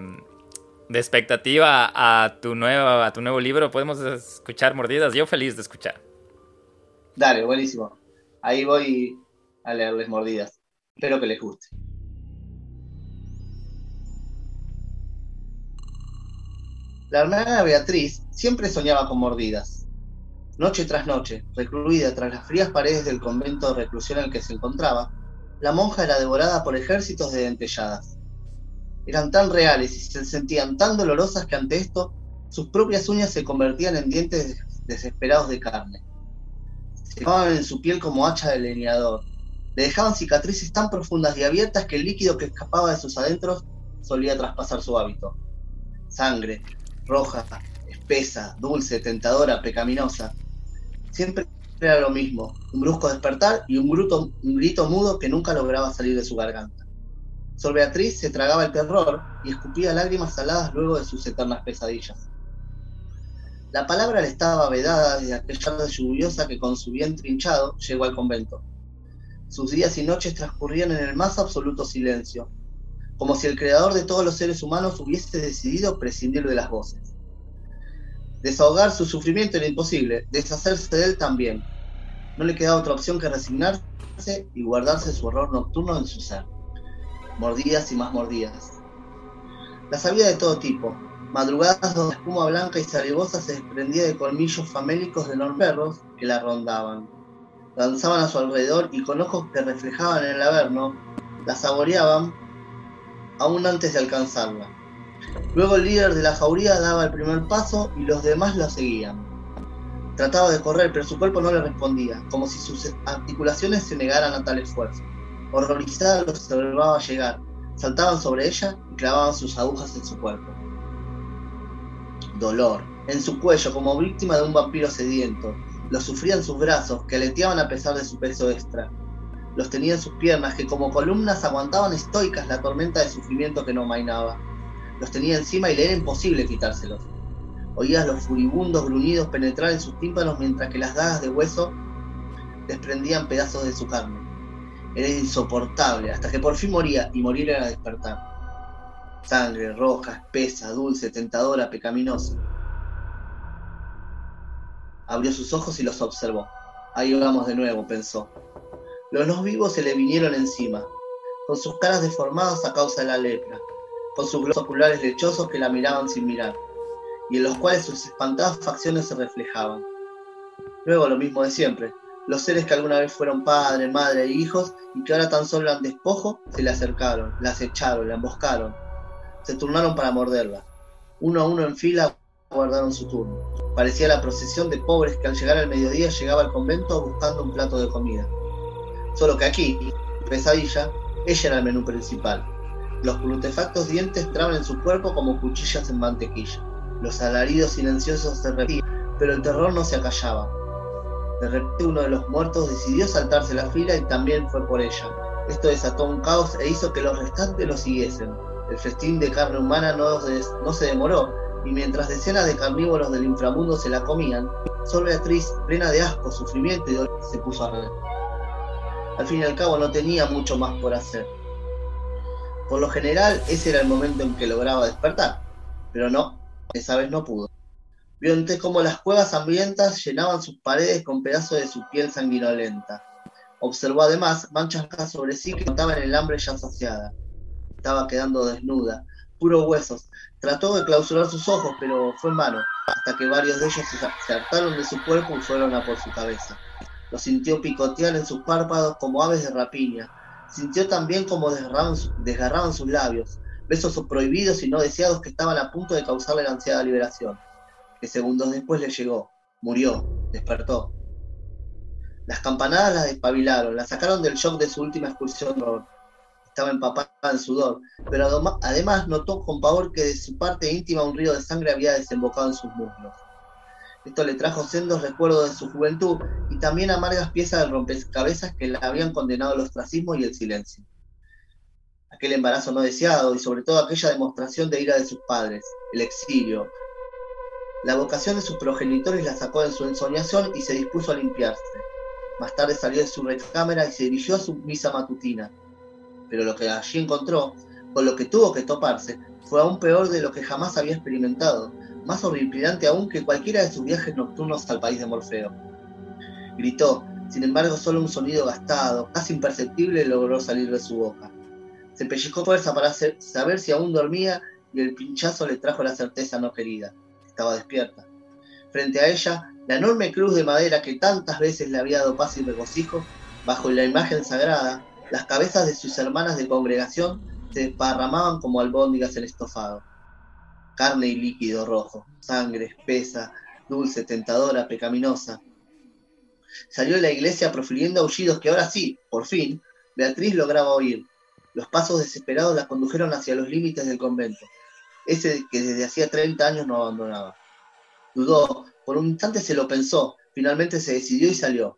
de expectativa a tu, nuevo, a tu nuevo libro, podemos escuchar mordidas. Yo feliz de escuchar.
Dale, buenísimo. Ahí voy a leerles mordidas. Espero que les guste. La hermana Beatriz siempre soñaba con mordidas Noche tras noche, recluida tras las frías paredes del convento de reclusión en el que se encontraba, la monja era devorada por ejércitos de dentelladas. Eran tan reales y se sentían tan dolorosas que ante esto sus propias uñas se convertían en dientes desesperados de carne. Se clavaban en su piel como hacha de leñador. Le dejaban cicatrices tan profundas y abiertas que el líquido que escapaba de sus adentros solía traspasar su hábito. Sangre, roja, espesa, dulce, tentadora, pecaminosa, siempre era lo mismo, un brusco despertar y un, un grito mudo que nunca lograba salir de su garganta. Sor Beatriz se tragaba el terror y escupía lágrimas saladas luego de sus eternas pesadillas. La palabra le estaba vedada desde aquella tarde lluviosa que con su vientre hinchado llegó al convento. Sus días y noches transcurrían en el más absoluto silencio, como si el creador de todos los seres humanos hubiese decidido prescindir de las voces. Desahogar su sufrimiento era imposible, deshacerse de él también. No le quedaba otra opción que resignarse y guardarse su horror nocturno en su ser. Mordidas y más mordidas. Las había de todo tipo, madrugadas donde espuma blanca y salivosa se desprendía de colmillos famélicos de enormes perros que la rondaban. Danzaban a su alrededor y con ojos que reflejaban el averno, la saboreaban aún antes de alcanzarla. Luego el líder de la jauría daba el primer paso y los demás lo seguían. Trataba de correr, pero su cuerpo no le respondía, como si sus articulaciones se negaran a tal esfuerzo. Horrorizada los observaba llegar, saltaban sobre ella y clavaban sus agujas en su cuerpo. Dolor, en su cuello como víctima de un vampiro sediento. Lo sufrían sus brazos, que aleteaban a pesar de su peso extra. Los tenía en sus piernas, que como columnas aguantaban estoicas la tormenta de sufrimiento que no mainaba los tenía encima y le era imposible quitárselos. Oías los furibundos gruñidos penetrar en sus tímpanos mientras que las dagas de hueso desprendían pedazos de su carne. Era insoportable, hasta que por fin moría, y morir era despertar. Sangre roja, espesa, dulce, tentadora, pecaminosa. Abrió sus ojos y los observó. Ahí vamos de nuevo, pensó. Los no vivos se le vinieron encima, con sus caras deformadas a causa de la lepra, con sus globos oculares lechosos que la miraban sin mirar, y en los cuales sus espantadas facciones se reflejaban. Luego lo mismo de siempre, los seres que alguna vez fueron padre, madre e hijos y que ahora tan solo eran despojo, se le acercaron, la acecharon, la emboscaron, se turnaron para morderla. Uno a uno en fila guardaron su turno. Parecía la procesión de pobres que al llegar al mediodía llegaba al convento buscando un plato de comida. Solo que aquí, pesadilla, ella era el menú principal. Los plutefactos dientes traban en su cuerpo como cuchillas en mantequilla. Los alaridos silenciosos se repetían, pero el terror no se acallaba. De repente uno de los muertos decidió saltarse la fila y también fue por ella. Esto desató un caos e hizo que los restantes lo siguiesen. El festín de carne humana no, no se demoró, y mientras decenas de carnívoros del inframundo se la comían, solo Beatriz, plena de asco, sufrimiento y dolor, se puso a reír. Al fin y al cabo no tenía mucho más por hacer. Por lo general, ese era el momento en que lograba despertar, pero no, esa vez no pudo. Vio entonces cómo las cuevas hambrientas llenaban sus paredes con pedazos de su piel sanguinolenta. Observó además manchas sobre sí que notaban el hambre ya saciada. Estaba quedando desnuda, puros huesos. Trató de clausurar sus ojos, pero fue en vano, hasta que varios de ellos se hartaron de su cuerpo y fueron a por su cabeza. Lo sintió picotear en sus párpados como aves de rapiña, Sintió también como desgarraban, sus labios, besos prohibidos y no deseados que estaban a punto de causarle la ansiada liberación, que segundos después le llegó, murió, despertó. Las campanadas la despabilaron, la sacaron del shock de su última excursión. Estaba empapada en sudor, pero además notó con pavor que de su parte íntima un río de sangre había desembocado en sus muslos. Esto le trajo sendos recuerdos de su juventud y también amargas piezas de rompecabezas que la habían condenado al ostracismo y el silencio. Aquel embarazo no deseado y sobre todo aquella demostración de ira de sus padres, el exilio. La vocación de sus progenitores la sacó de su ensoñación y se dispuso a limpiarse. Más tarde salió de su recámara y se dirigió a su misa matutina. Pero lo que allí encontró, con lo que tuvo que toparse, fue aún peor de lo que jamás había experimentado, más horripilante aún que cualquiera de sus viajes nocturnos al país de Morfeo. Gritó, sin embargo solo un sonido gastado, casi imperceptible, logró salir de su boca. Se pellizcó fuerza para saber si aún dormía y el pinchazo le trajo la certeza no querida. Estaba despierta. Frente a ella, la enorme cruz de madera que tantas veces le había dado paz y regocijo, bajo la imagen sagrada, las cabezas de sus hermanas de congregación se desparramaban como albóndigas en estofado carne y líquido rojo, sangre espesa, dulce, tentadora, pecaminosa. Salió de la iglesia profiriendo aullidos que ahora sí, por fin, Beatriz lograba oír. Los pasos desesperados la condujeron hacia los límites del convento, ese que desde hacía 30 años no abandonaba. Dudó, por un instante se lo pensó, finalmente se decidió y salió.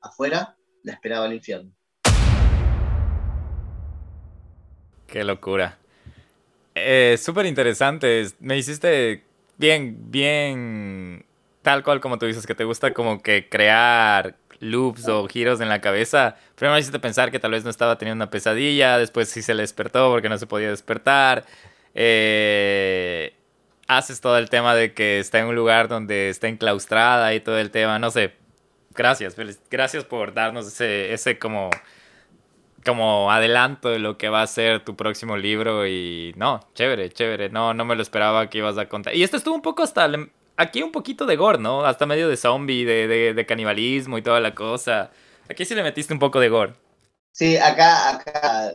Afuera la esperaba el infierno.
Qué locura. Eh, Súper interesante. Me hiciste bien, bien, tal cual como tú dices, que te gusta como que crear loops o giros en la cabeza. Primero me hiciste pensar que tal vez no estaba teniendo una pesadilla, después sí se le despertó porque no se podía despertar. Eh, haces todo el tema de que está en un lugar donde está enclaustrada y todo el tema, no sé. Gracias, gracias por darnos ese, ese como como adelanto de lo que va a ser tu próximo libro y no, chévere, chévere, no, no me lo esperaba que ibas a contar. Y esto estuvo un poco hasta, aquí un poquito de gore, ¿no? Hasta medio de zombie, de, de, canibalismo y toda la cosa. Aquí sí le metiste un poco de gore.
Sí, acá, acá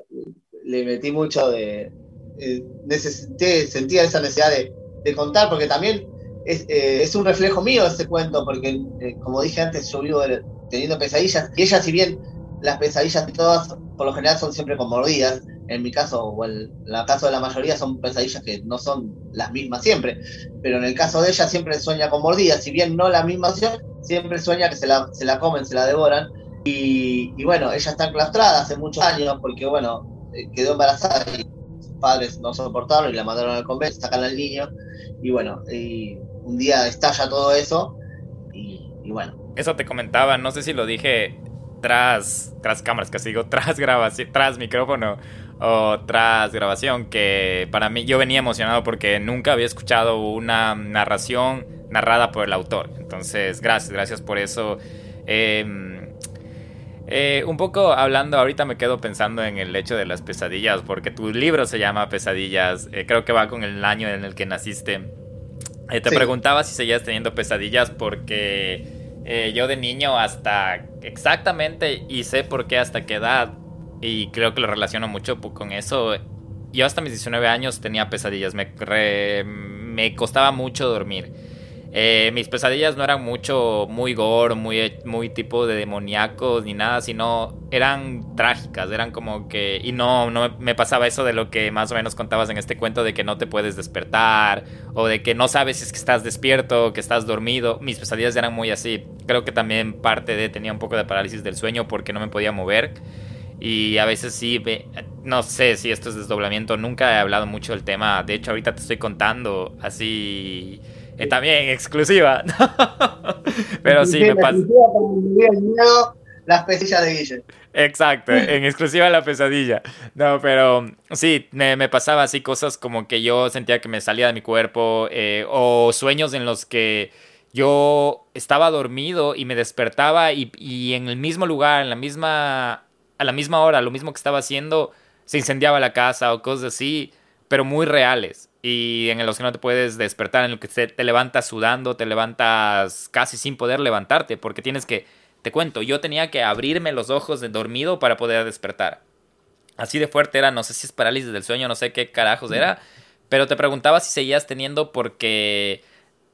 le metí mucho de... Eh, necesité, sentía esa necesidad de, de contar, porque también es, eh, es, un reflejo mío ese cuento, porque eh, como dije antes, yo vivo teniendo pesadillas, y ella si bien las pesadillas todas por lo general son siempre con mordidas. En mi caso, o en el caso de la mayoría, son pesadillas que no son las mismas siempre. Pero en el caso de ella, siempre sueña con mordidas. Si bien no la misma acción, siempre sueña que se la, se la comen, se la devoran. Y, bueno, ella está enclaustrada hace muchos años porque, bueno, eh, quedó embarazada y sus padres no soportaron y la mandaron al convento, sacan al niño. Y bueno, y un día estalla todo eso. Y bueno.
Eso te comentaba, no sé si lo dije tras, tras cámaras, casi digo, tras grabación, tras micrófono o tras grabación, que para mí yo venía emocionado porque nunca había escuchado una narración narrada por el autor. Entonces, gracias, gracias por eso. Em, eh, un poco hablando, ahorita me quedo pensando en el hecho de las pesadillas, porque tu libro se llama Pesadillas, eh, creo que va con el año en el que naciste. Eh, te preguntaba si seguías teniendo pesadillas porque eh, yo de niño hasta exactamente y sé por qué hasta qué edad y creo que lo relaciono mucho con eso. Yo hasta mis 19 años tenía pesadillas, me, me costaba mucho dormir. Eh, mis pesadillas no eran mucho, muy gore, muy, muy tipo de demoníacos ni nada, sino eran trágicas, eran como que... Y no, no me pasaba eso de lo que más o menos contabas en este cuento, de que no te puedes despertar, o de que no sabes si es que estás despierto, o que estás dormido. Mis pesadillas eran muy así. Creo que también parte de tenía un poco de parálisis del sueño porque no me podía mover. Y a veces sí, no sé si esto es desdoblamiento, nunca he hablado mucho del tema. De hecho, ahorita te estoy contando así eh, también exclusiva. Pero sí, me pasa.
Las pesadillas de Guille.
Exacto, en exclusiva la pesadilla. No, pero sí, me, pasaba así cosas como que yo sentía que me salía de mi cuerpo eh, o sueños en los que yo estaba dormido y me despertaba y, y, en el mismo lugar, en la misma, a la misma hora, lo mismo que estaba haciendo, se incendiaba la casa o cosas así, pero muy reales y en los que no te puedes despertar, en el que te, levantas sudando, te levantas casi sin poder levantarte, porque tienes que, te cuento, yo tenía que abrirme los ojos de dormido para poder despertar. Así de fuerte era, no sé si es parálisis del sueño, no sé qué carajos era, pero te preguntaba si seguías teniendo porque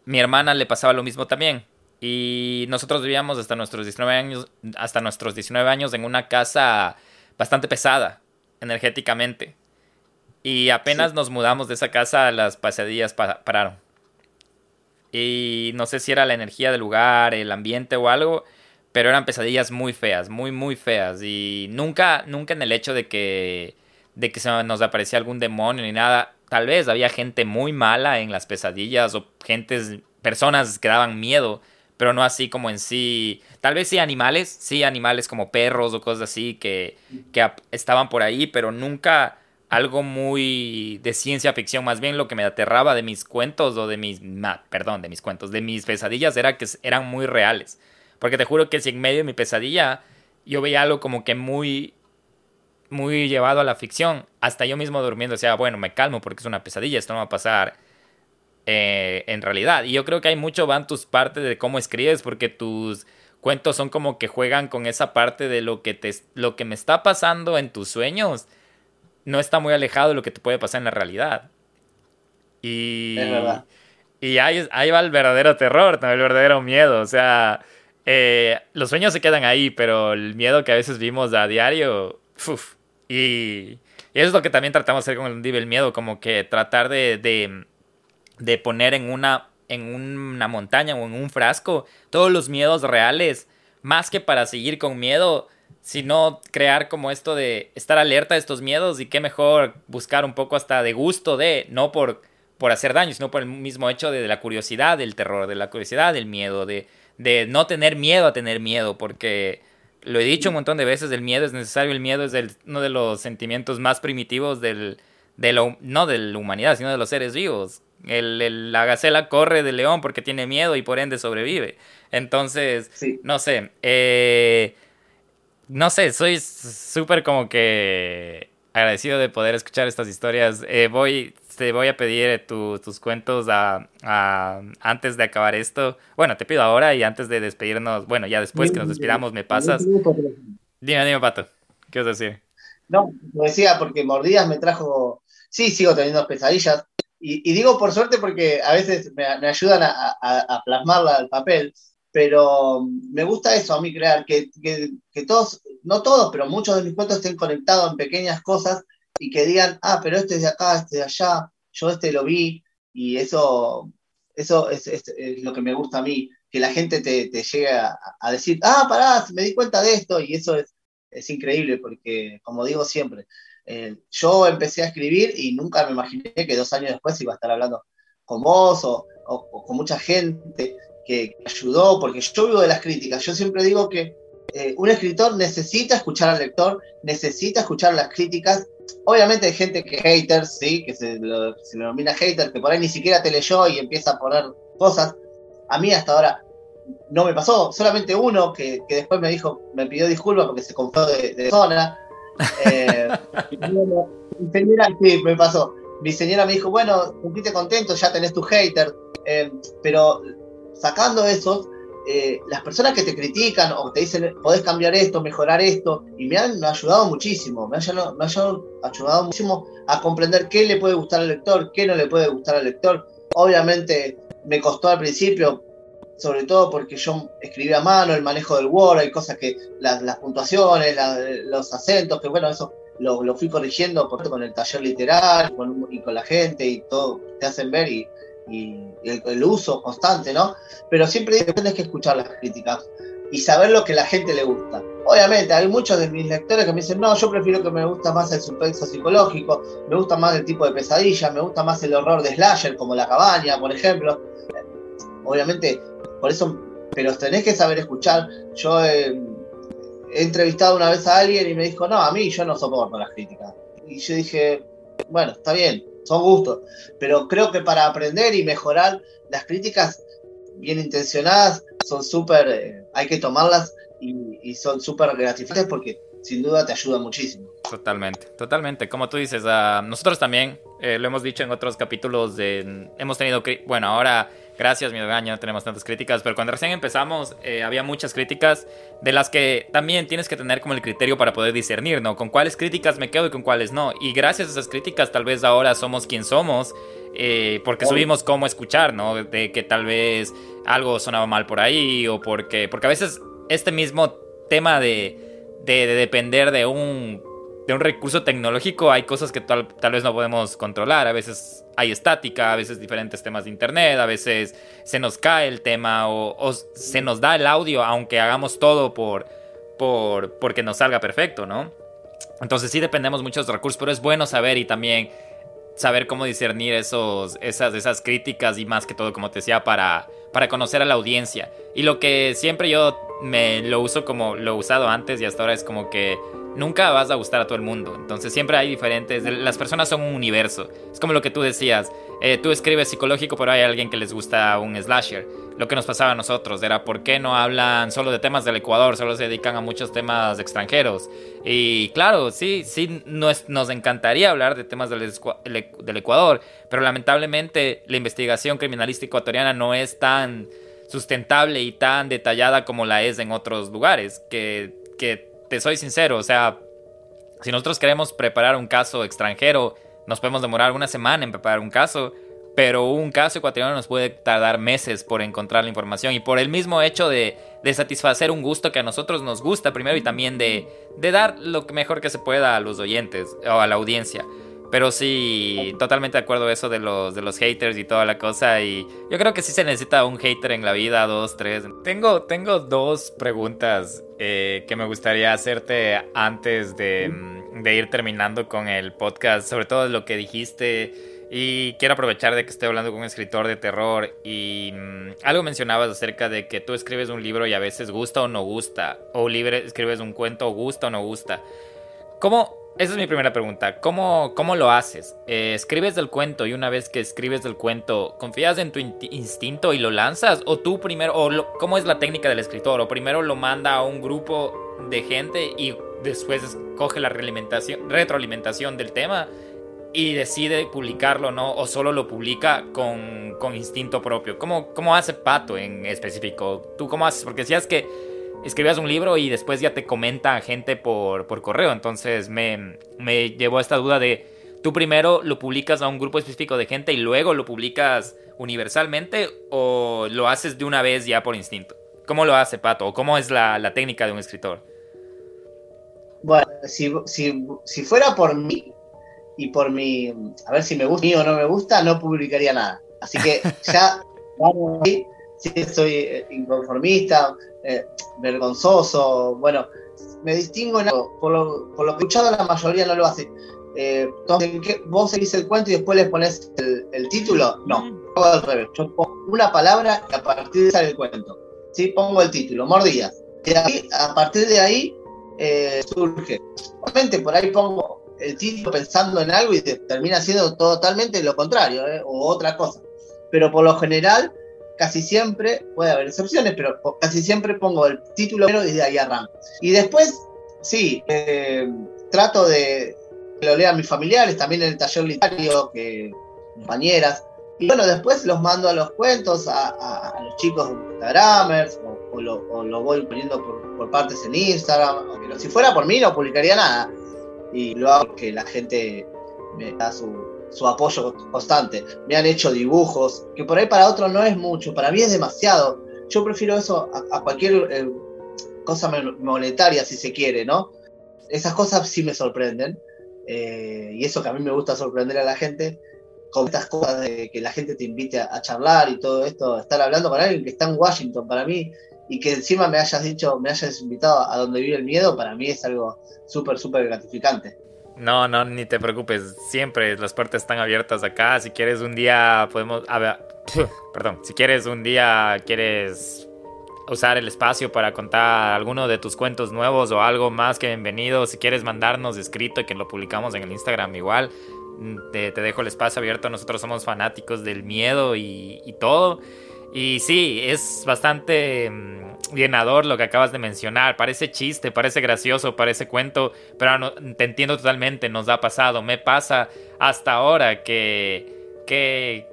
mi hermana le pasaba lo mismo también. Y nosotros vivíamos hasta nuestros 19 años, hasta nuestros 19 años en una casa bastante pesada energéticamente. Y apenas nos mudamos de esa casa, las pesadillas pararon. Y no sé si era la energía del lugar, el ambiente o algo, pero eran pesadillas muy feas, muy, muy feas. Y nunca, nunca en el hecho de que, de que se nos aparecía algún demonio ni nada. Tal vez había gente muy mala en las pesadillas o gentes, personas que daban miedo, pero no así como en sí. Tal vez sí animales, sí animales como perros o cosas así que, que estaban por ahí, pero nunca algo muy de ciencia ficción, más bien lo que me aterraba de mis cuentos o de mis, perdón, de mis cuentos, de mis pesadillas era que eran muy reales. Porque te juro que si en medio de mi pesadilla yo veía algo como que muy, muy llevado a la ficción, hasta yo mismo durmiendo decía, bueno, me calmo porque es una pesadilla, esto no va a pasar eh, en realidad. Y yo creo que hay mucho van tus partes de cómo escribes, porque tus cuentos son como que juegan con esa parte de lo que, te, lo que me está pasando en tus sueños no está muy alejado de lo que te puede pasar en la realidad. Y, y ahí, ahí, va el verdadero terror, el verdadero miedo. O sea, eh, los sueños se quedan ahí, pero el miedo que a veces vimos a diario, y, eso es lo que también tratamos de hacer con el el miedo, como que tratar de, de, de poner en una en una montaña o en un frasco todos los miedos reales, más que para seguir con miedo, sino crear como esto de estar alerta de estos miedos y qué mejor buscar un poco hasta de gusto de, no por, por hacer daño, sino por el mismo hecho de, la curiosidad, del terror, de la curiosidad, del miedo, de, de no tener miedo a tener miedo, porque lo he dicho un montón de veces, el miedo es necesario, el miedo es uno de los sentimientos más primitivos del, de lo, no de la humanidad, sino de los seres vivos. El, la gacela corre del león porque tiene miedo y por ende sobrevive. Entonces, no sé, eh, no sé, soy súper como que agradecido de poder escuchar estas historias. Eh, voy, te voy a pedir tus cuentos a, antes de acabar esto. Bueno, te pido ahora y antes de despedirnos, bueno, ya después que nos despidamos me pasas. Dime, dime, Pato, ¿qué vas a decir?
No, me decía porque Mordidas me trajo, sí, sigo teniendo pesadillas. Y, digo por suerte porque a veces me, ayudan a, a, plasmarla al papel, pero me gusta eso a mí crear, que, que todos, no todos, pero muchos de mis cuentos estén conectados en pequeñas cosas y que digan, ah, pero este es de acá, este de allá, yo este lo vi, y eso, eso es, lo que me gusta a mí, que la gente te, llegue a, decir, ah, pará, me di cuenta de esto, y eso es, es increíble, porque como digo siempre, eh, yo empecé a escribir y nunca me imaginé que dos años después iba a estar hablando con vos o, con mucha gente que ayudó, porque yo vivo de las críticas, yo siempre digo que eh, un escritor necesita escuchar al lector, necesita escuchar las críticas Obviamente hay gente que haters, ¿sí? que se, lo, se denomina hater, que por ahí ni siquiera te leyó y empieza a poner cosas. A mí hasta ahora no me pasó, solamente uno que, después me dijo, me pidió disculpas porque se confió de, zona. Eh, mi señora, sí, me pasó. Mi señora me dijo, bueno, sentiste contento, ya tenés tu hater, eh, pero sacando esos, eh, las personas que te critican o te dicen, podés cambiar esto, mejorar esto, y me han ayudado muchísimo, me han, me han ayudado muchísimo a comprender qué le puede gustar al lector, qué no le puede gustar al lector. Obviamente me costó al principio, sobre todo porque yo escribía a mano, el manejo del Word, hay cosas que, las, puntuaciones, los acentos, que bueno, eso lo, fui corrigiendo con el taller literal y con la gente y todo, te hacen ver y y el, uso constante, ¿no? Pero siempre tienes que escuchar las críticas y saber lo que la gente le gusta. Obviamente, hay muchos de mis lectores que me dicen, no, yo prefiero que me gusta más el suspenso psicológico, me gusta más el tipo de pesadilla, me gusta más el horror de slasher, como La Cabaña, por ejemplo. Obviamente, por eso, pero tenés que saber escuchar. Yo he entrevistado una vez a alguien y me dijo, no, a mí yo no soporto las críticas. Y yo dije, bueno, está bien, son gustos. Pero creo que para aprender y mejorar, las críticas bien intencionadas son súper, eh, hay que tomarlas y, son súper gratificantes porque sin duda te ayuda muchísimo.
Totalmente, totalmente. Como tú dices, uh, nosotros también eh, lo hemos dicho en otros capítulos, de, hemos tenido, bueno, ahora Gracias, mi no tenemos tantas críticas, pero cuando recién empezamos eh, había muchas críticas de las que también tienes que tener como el criterio para poder discernir, ¿no? Con cuáles críticas me quedo y con cuáles no. Y gracias a esas críticas tal vez ahora somos quien somos, eh, porque subimos cómo escuchar, ¿no? De que tal vez algo sonaba mal por ahí o porque, porque a veces este mismo tema de, de depender de un de un recurso tecnológico hay cosas que tal, vez no podemos controlar. A veces hay estática, a veces diferentes temas de internet, a veces se nos cae el tema o, se nos da el audio, aunque hagamos todo por, por porque nos salga perfecto, ¿no? Entonces sí dependemos mucho de los recursos, pero es bueno saber y también saber cómo discernir esos, esas, esas críticas y más que todo, como te decía, para, para conocer a la audiencia. Y lo que siempre yo me lo uso como lo he usado antes y hasta ahora es como que nunca vas a gustar a todo el mundo. Entonces siempre hay diferentes. Las personas son un universo. Es como lo que tú decías. Eh, tú escribes psicológico, pero hay alguien que les gusta un slasher. Lo que nos pasaba a nosotros era por qué no hablan solo de temas del Ecuador, solo se dedican a muchos temas extranjeros. Y claro, sí, sí, nos, encantaría hablar de temas del, del Ecuador, pero lamentablemente la investigación criminalística ecuatoriana no es tan sustentable y tan detallada como la es en otros lugares, que, que te soy sincero, o sea, si nosotros queremos preparar un caso extranjero, nos podemos demorar una semana en preparar un caso, pero un caso ecuatoriano nos puede tardar meses por encontrar la información y por el mismo hecho de, satisfacer un gusto que a nosotros nos gusta primero y también de, de dar lo mejor que se pueda a los oyentes o a la audiencia. Pero sí, totalmente de acuerdo eso de los, de los haters y toda la cosa. Y yo creo que sí se necesita un hater en la vida, dos, tres. Tengo, tengo dos preguntas eh, que me gustaría hacerte antes de, de ir terminando con el podcast. Sobre todo lo que dijiste y quiero aprovechar de que estoy hablando con un escritor de terror y mm, algo mencionabas acerca de que tú escribes un libro y a veces gusta o no gusta, o libre, escribes un cuento, gusta o no gusta. ¿Cómo? Esa es mi primera pregunta. ¿Cómo, cómo lo haces? Eh, ¿Escribes del cuento y una vez que escribes del cuento, confías en tu instinto y lo lanzas? ¿O tú primero, o cómo es la técnica del escritor? ¿O primero lo manda a un grupo de gente y después coge la retroalimentación del tema? y decide publicarlo, ¿no? O solo lo publica con, con instinto propio. ¿Cómo, ¿Cómo, hace Pato en específico? ¿Tú cómo haces? Porque decías que escribías un libro y después ya te comenta gente por, por correo. Entonces me, me llevó a esta duda de, ¿tú primero lo publicas a un grupo específico de gente y luego lo publicas universalmente o lo haces de una vez ya por instinto? ¿Cómo lo hace Pato? ¿O cómo es la, la técnica de un escritor?
Bueno, si, si, si fuera por mí, y por mi, a ver si me gusta o no me gusta, no publicaría nada. Así que ya vamos ahí, si soy eh, inconformista, eh, vergonzoso, bueno, me distingo en algo, por lo, por lo que he escuchado la mayoría no lo hace. Eh, entonces, vos seguís el cuento y después le pones el, título, no, hago al revés, yo pongo una palabra y a partir de sale el cuento. ¿sí? Pongo el título, mordidas. Y a partir de ahí surge. Obviamente por ahí pongo el título pensando en algo y termina siendo totalmente lo contrario, ¿eh? o otra cosa. Pero por lo general, casi siempre, puede haber excepciones, pero casi siempre pongo el título y de ahí arranco. Y después, sí, eh, trato de que lo lean mis familiares, también en el taller literario, que compañeras. Y bueno, después los mando a los cuentos, a, los chicos Instagramers, o, lo, voy poniendo por, por partes en Instagram. Pero si fuera por mí, no publicaría nada y lo hago que la gente me da su, apoyo constante. Me han hecho dibujos, que por ahí para otros no es mucho, para mí es demasiado. Yo prefiero eso a, cualquier eh, cosa monetaria, si se quiere, ¿no? Esas cosas sí me sorprenden. Eh, y eso que a mí me gusta sorprender a la gente, con estas cosas de que la gente te invite a, charlar y todo esto, estar hablando con alguien que está en Washington, para mí y que encima me hayas dicho, me hayas invitado a donde vive el miedo, para mí es algo súper, súper gratificante.
No, no, ni te preocupes, siempre las puertas están abiertas acá. Si quieres un día, podemos. A ver, perdón, si quieres un día, quieres usar el espacio para contar alguno de tus cuentos nuevos o algo más que bienvenido. Si quieres mandarnos escrito y que lo publicamos en el Instagram, igual. Mm, te, dejo el espacio abierto. Nosotros somos fanáticos del miedo y todo. Y sí, es bastante mm, llenador lo que acabas de mencionar. Parece chiste, parece gracioso, parece cuento, pero te entiendo totalmente, nos ha pasado. Me pasa hasta ahora que, que,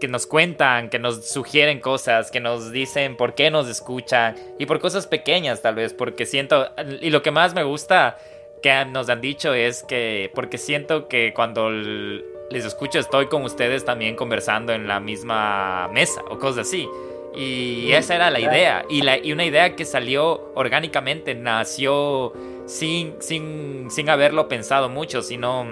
que, nos cuentan, que nos sugieren cosas, que nos dicen por qué nos escuchan y por cosas pequeñas tal vez, porque siento, y lo que más me gusta que nos han dicho es que, porque siento que cuando les escucho, estoy con ustedes también conversando en la misma mesa o cosas así. Y esa era la idea. Y, la, y una idea que salió orgánicamente, nació sin, sin, sin haberlo pensado mucho, sino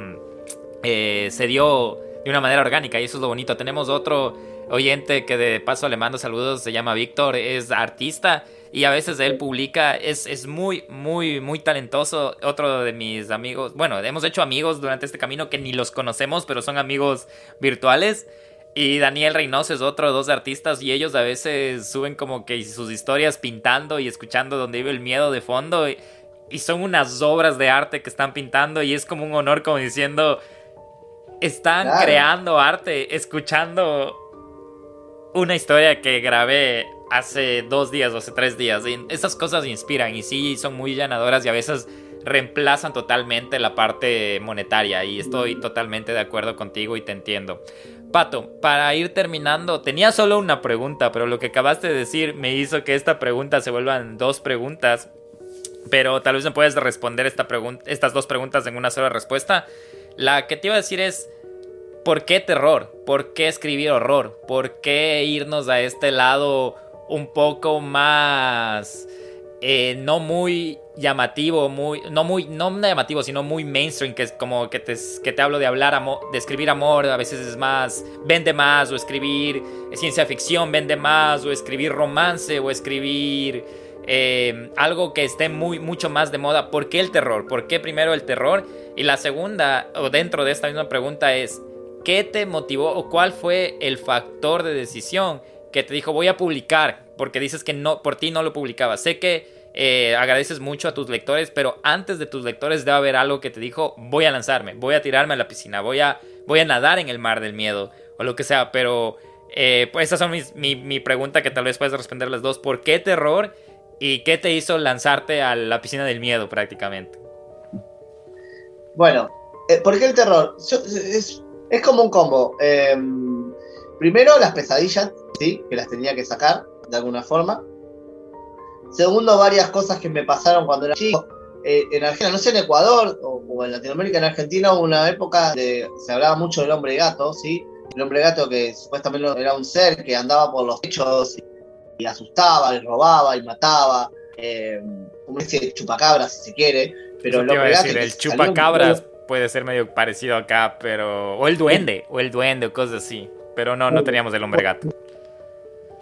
eh, se dio de una manera orgánica. Y eso es lo bonito. Tenemos otro oyente que de paso le mando saludos, se llama Víctor, es artista y a veces él publica, es, es muy, muy, muy talentoso. Otro de mis amigos, bueno, hemos hecho amigos durante este camino que ni los conocemos, pero son amigos virtuales. Y Daniel Reynoso es otro, dos artistas, y ellos a veces suben como que sus historias pintando y escuchando donde vive el miedo de fondo. Y, son unas obras de arte que están pintando, y es como un honor, como diciendo, están creando arte, escuchando una historia que grabé hace dos días o hace tres días. Y esas cosas inspiran y sí son muy llenadoras y a veces reemplazan totalmente la parte monetaria y estoy totalmente de acuerdo contigo y te entiendo. Pato, para ir terminando, tenía solo una pregunta, pero lo que acabaste de decir me hizo que esta pregunta se vuelvan dos preguntas. Pero tal vez me puedes responder esta estas dos preguntas en una sola respuesta. La que te iba a decir es, ¿por qué terror? ¿Por qué escribir horror? ¿Por qué irnos a este lado un poco más eh, no muy llamativo, muy, no muy, no llamativo, sino muy mainstream, que es como que te, que te hablo de hablar, amor, de escribir amor, a veces es más, vende más, o escribir ciencia ficción vende más, o escribir romance, o escribir eh, algo que esté muy, mucho más de moda. ¿Por qué el terror? ¿Por qué primero el terror? Y la segunda, o dentro de esta misma pregunta es, ¿qué te motivó o cuál fue el factor de decisión que te dijo voy a publicar? Porque dices que no, por ti no lo publicabas. Sé que eh, agradeces mucho a tus lectores, pero antes de tus lectores debe haber algo que te dijo voy a lanzarme, voy a tirarme a la piscina, voy a, voy a nadar en el mar del miedo o lo que sea. Pero eh, pues esa es mi, mi, pregunta que tal vez puedes responder las dos. ¿Por qué terror? ¿Y qué te hizo lanzarte a la piscina del miedo prácticamente?
Bueno, eh, ¿por qué el terror? es, es, como un combo. Em, primero, las pesadillas, ¿sí? Que las tenía que sacar de alguna forma. Segundo, varias cosas que me pasaron cuando era chico. Eh, en Argentina, no sé, en Ecuador o, en Latinoamérica, en Argentina, hubo una época de se hablaba mucho del hombre gato, ¿sí? El hombre gato que supuestamente era un ser que andaba por los techos y, asustaba, y robaba y mataba. Eh, como ese chupacabras, si se quiere. Pero
el hombre gato. el chupacabras puede ser medio parecido acá, pero. O el duende, o el duende, o cosas así. Pero no, no teníamos el hombre gato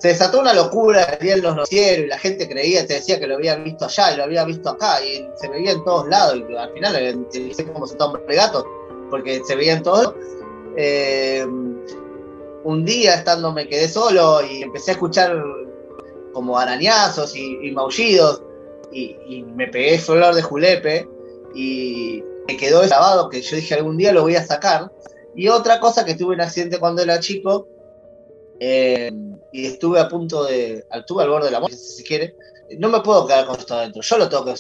se desató una locura en los noticieros y la gente creía, te decía que lo había visto allá y lo había visto acá y se veía en todos lados y al final sé cómo se toma el gato porque se veía en todos eh, un día estando me quedé solo y empecé a escuchar como arañazos y, maullidos y, me pegué flor de julepe y me quedó grabado que yo dije algún día lo voy a sacar. Y otra cosa que tuve un accidente cuando era chico eh, y estuve a punto de, estuve al borde de la muerte, si quiere, no me puedo quedar con esto adentro, yo lo tengo que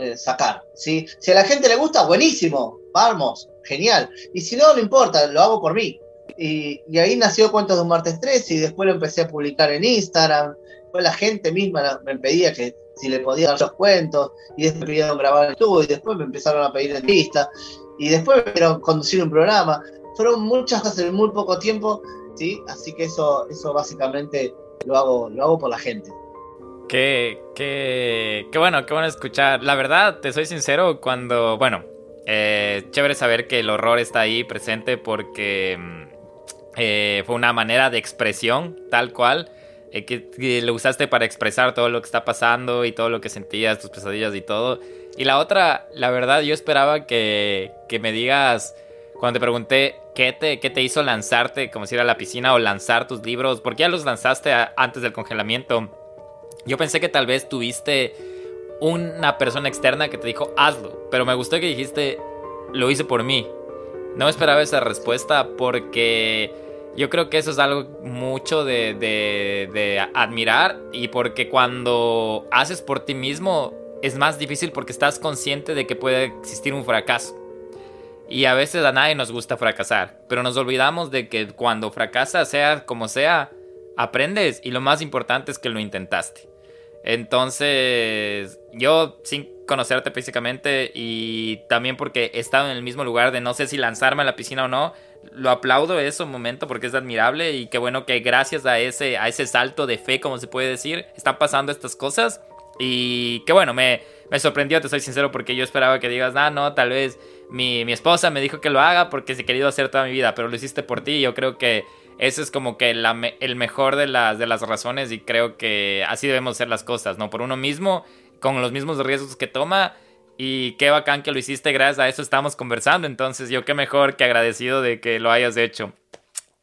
eh, sacar. ¿sí? Si a la gente le gusta, buenísimo, vamos, genial. Y si no, no importa, lo hago por mí. Y, ahí nació Cuentos de un Martes 3 y después lo empecé a publicar en Instagram. Fue la gente misma me pedía que si le podía dar los cuentos y después me pidieron grabar en YouTube y después me empezaron a pedir en lista y después me pidieron conducir un programa. Fueron muchas cosas en muy poco tiempo ¿sí? Así que eso, eso básicamente lo hago, lo hago por la gente.
Qué, qué, qué bueno, qué bueno escuchar. La verdad, te soy sincero, cuando, bueno, eh, chévere saber que el horror está ahí presente porque mm, eh, fue una manera de expresión tal cual. Eh, que, lo usaste para expresar todo lo que está pasando y todo lo que sentías, tus pesadillas y todo. Y la otra, la verdad, yo esperaba que, que me digas, cuando te pregunté, ¿Qué te, te hizo lanzarte, como si era a la piscina, o lanzar tus libros? ¿Por qué ya los lanzaste antes del congelamiento? Yo pensé que tal vez tuviste una persona externa que te dijo, hazlo. Pero me gustó que dijiste, lo hice por mí. No esperaba esa respuesta porque yo creo que eso es algo mucho de, de admirar y porque cuando haces por ti mismo es más difícil porque estás consciente de que puede existir un fracaso. Y a veces a nadie nos gusta fracasar, pero nos olvidamos de que cuando fracasas, sea como sea, aprendes y lo más importante es que lo intentaste. Entonces, yo sin conocerte físicamente y también porque he estado en el mismo lugar de no sé si lanzarme a la piscina o no, lo aplaudo ese momento porque es admirable y qué bueno que gracias a ese, a ese salto de fe, como se puede decir, están pasando estas cosas y qué bueno, me, me sorprendió, te soy sincero, porque yo esperaba que digas, ah, no, tal vez mi, esposa me dijo que lo haga porque se he querido hacer toda mi vida, pero lo hiciste por ti. Yo creo que eso es como que el mejor de las, de las razones y creo que así debemos hacer las cosas, ¿no? Por uno mismo, con los mismos riesgos que toma. Y qué bacán que lo hiciste, gracias a eso estamos conversando. Entonces, yo qué mejor que agradecido de que lo hayas hecho.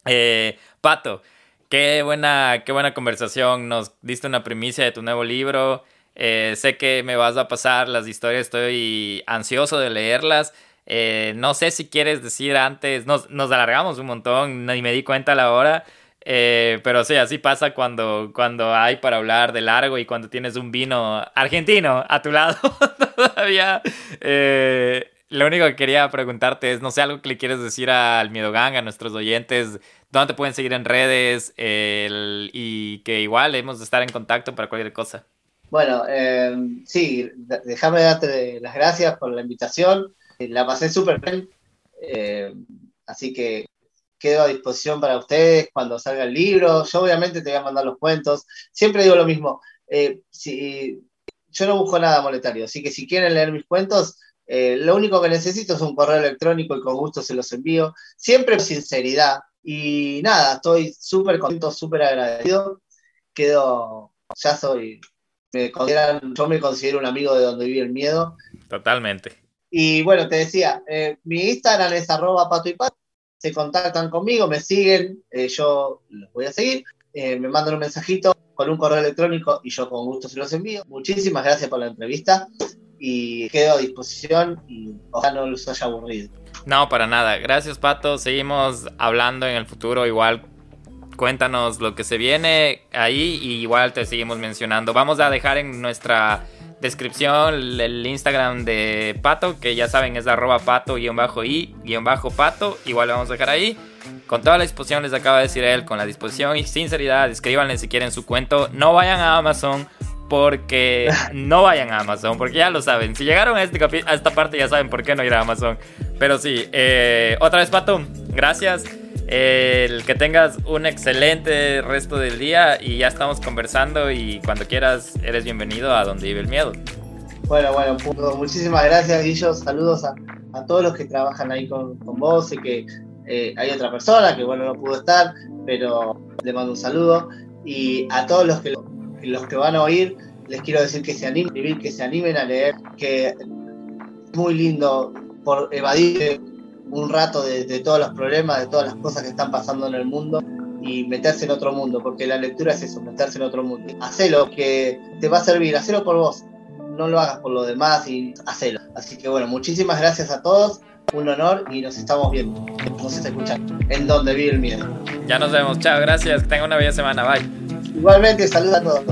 Eh, Pato, qué buena, qué buena conversación. Nos diste una primicia de tu nuevo libro. Eh, sé que me vas a pasar las historias, estoy ansioso de leerlas. Eh, no sé si quieres decir antes, nos, alargamos un montón, ni me di cuenta a la hora. Eh, pero sí, así pasa cuando, cuando hay para hablar de largo y cuando tienes un vino argentino a tu lado todavía. lo único que quería preguntarte es, no sé, algo que le quieres decir al Miedo Gang, a nuestros oyentes, dónde te pueden seguir en redes y que igual hemos de estar en contacto para cualquier cosa.
Bueno, eh, sí, déjame darte las gracias por la invitación. La pasé súper bien. Eh, así que quedo a disposición para ustedes cuando salga el libro. Yo obviamente te voy a mandar los cuentos. Siempre digo lo mismo. Eh, si yo no busco nada monetario, así que si quieren leer mis cuentos, eh, lo único que necesito es un correo electrónico y con gusto se los envío. Siempre sinceridad. Y nada, estoy súper contento, súper agradecido. Quedo, ya soy, me consideran, yo me considero un amigo de donde vive el miedo.
Totalmente.
Y bueno, te decía, eh, mi Instagram es arroba pato y pato. Se contactan conmigo, me siguen, eh, yo los voy a seguir. me mandan un mensajito con un correo electrónico y yo con gusto se los envío. Muchísimas gracias por la entrevista y quedo a disposición y ojalá no los haya aburrido.
No, para nada. Gracias, Pato. Seguimos hablando en el futuro. Igual cuéntanos lo que se viene ahí y igual te seguimos mencionando. Vamos a dejar en nuestra descripción el Instagram de Pato, que ya saben es arroba pato-i-pato. Igual lo vamos a dejar ahí. Con toda la disposición les acaba de decir él, con la disposición y sinceridad, escríbanle si quieren su cuento. No vayan a Amazon porque no vayan a Amazon, porque ya lo saben. Si llegaron a, este a esta parte ya saben por qué no ir a Amazon. Pero sí, eh, otra vez Pato, gracias. El que tengas un excelente resto del día y ya estamos conversando y cuando quieras eres bienvenido a donde vive el miedo.
Bueno, bueno, muchísimas gracias Guillo, saludos a, todos los que trabajan ahí con, vos. Y que eh, hay otra persona que bueno no pudo estar, pero le mando un saludo. Y a todos los que los que van a oír, les quiero decir que se animen, que se animen a leer, que es muy lindo por evadir un rato de, todos los problemas, de todas las cosas que están pasando en el mundo y meterse en otro mundo, porque la lectura es eso, meterse en otro mundo. Hacelo, que te va a servir, hacelo por vos, no lo hagas por los demás y hacelo. Así que bueno, muchísimas gracias a todos, un honor y nos estamos viendo, nos está escuchando, en donde vive el miedo.
Ya nos vemos, chao, gracias, que tengan una bella semana, bye.
Igualmente, saludos a todos.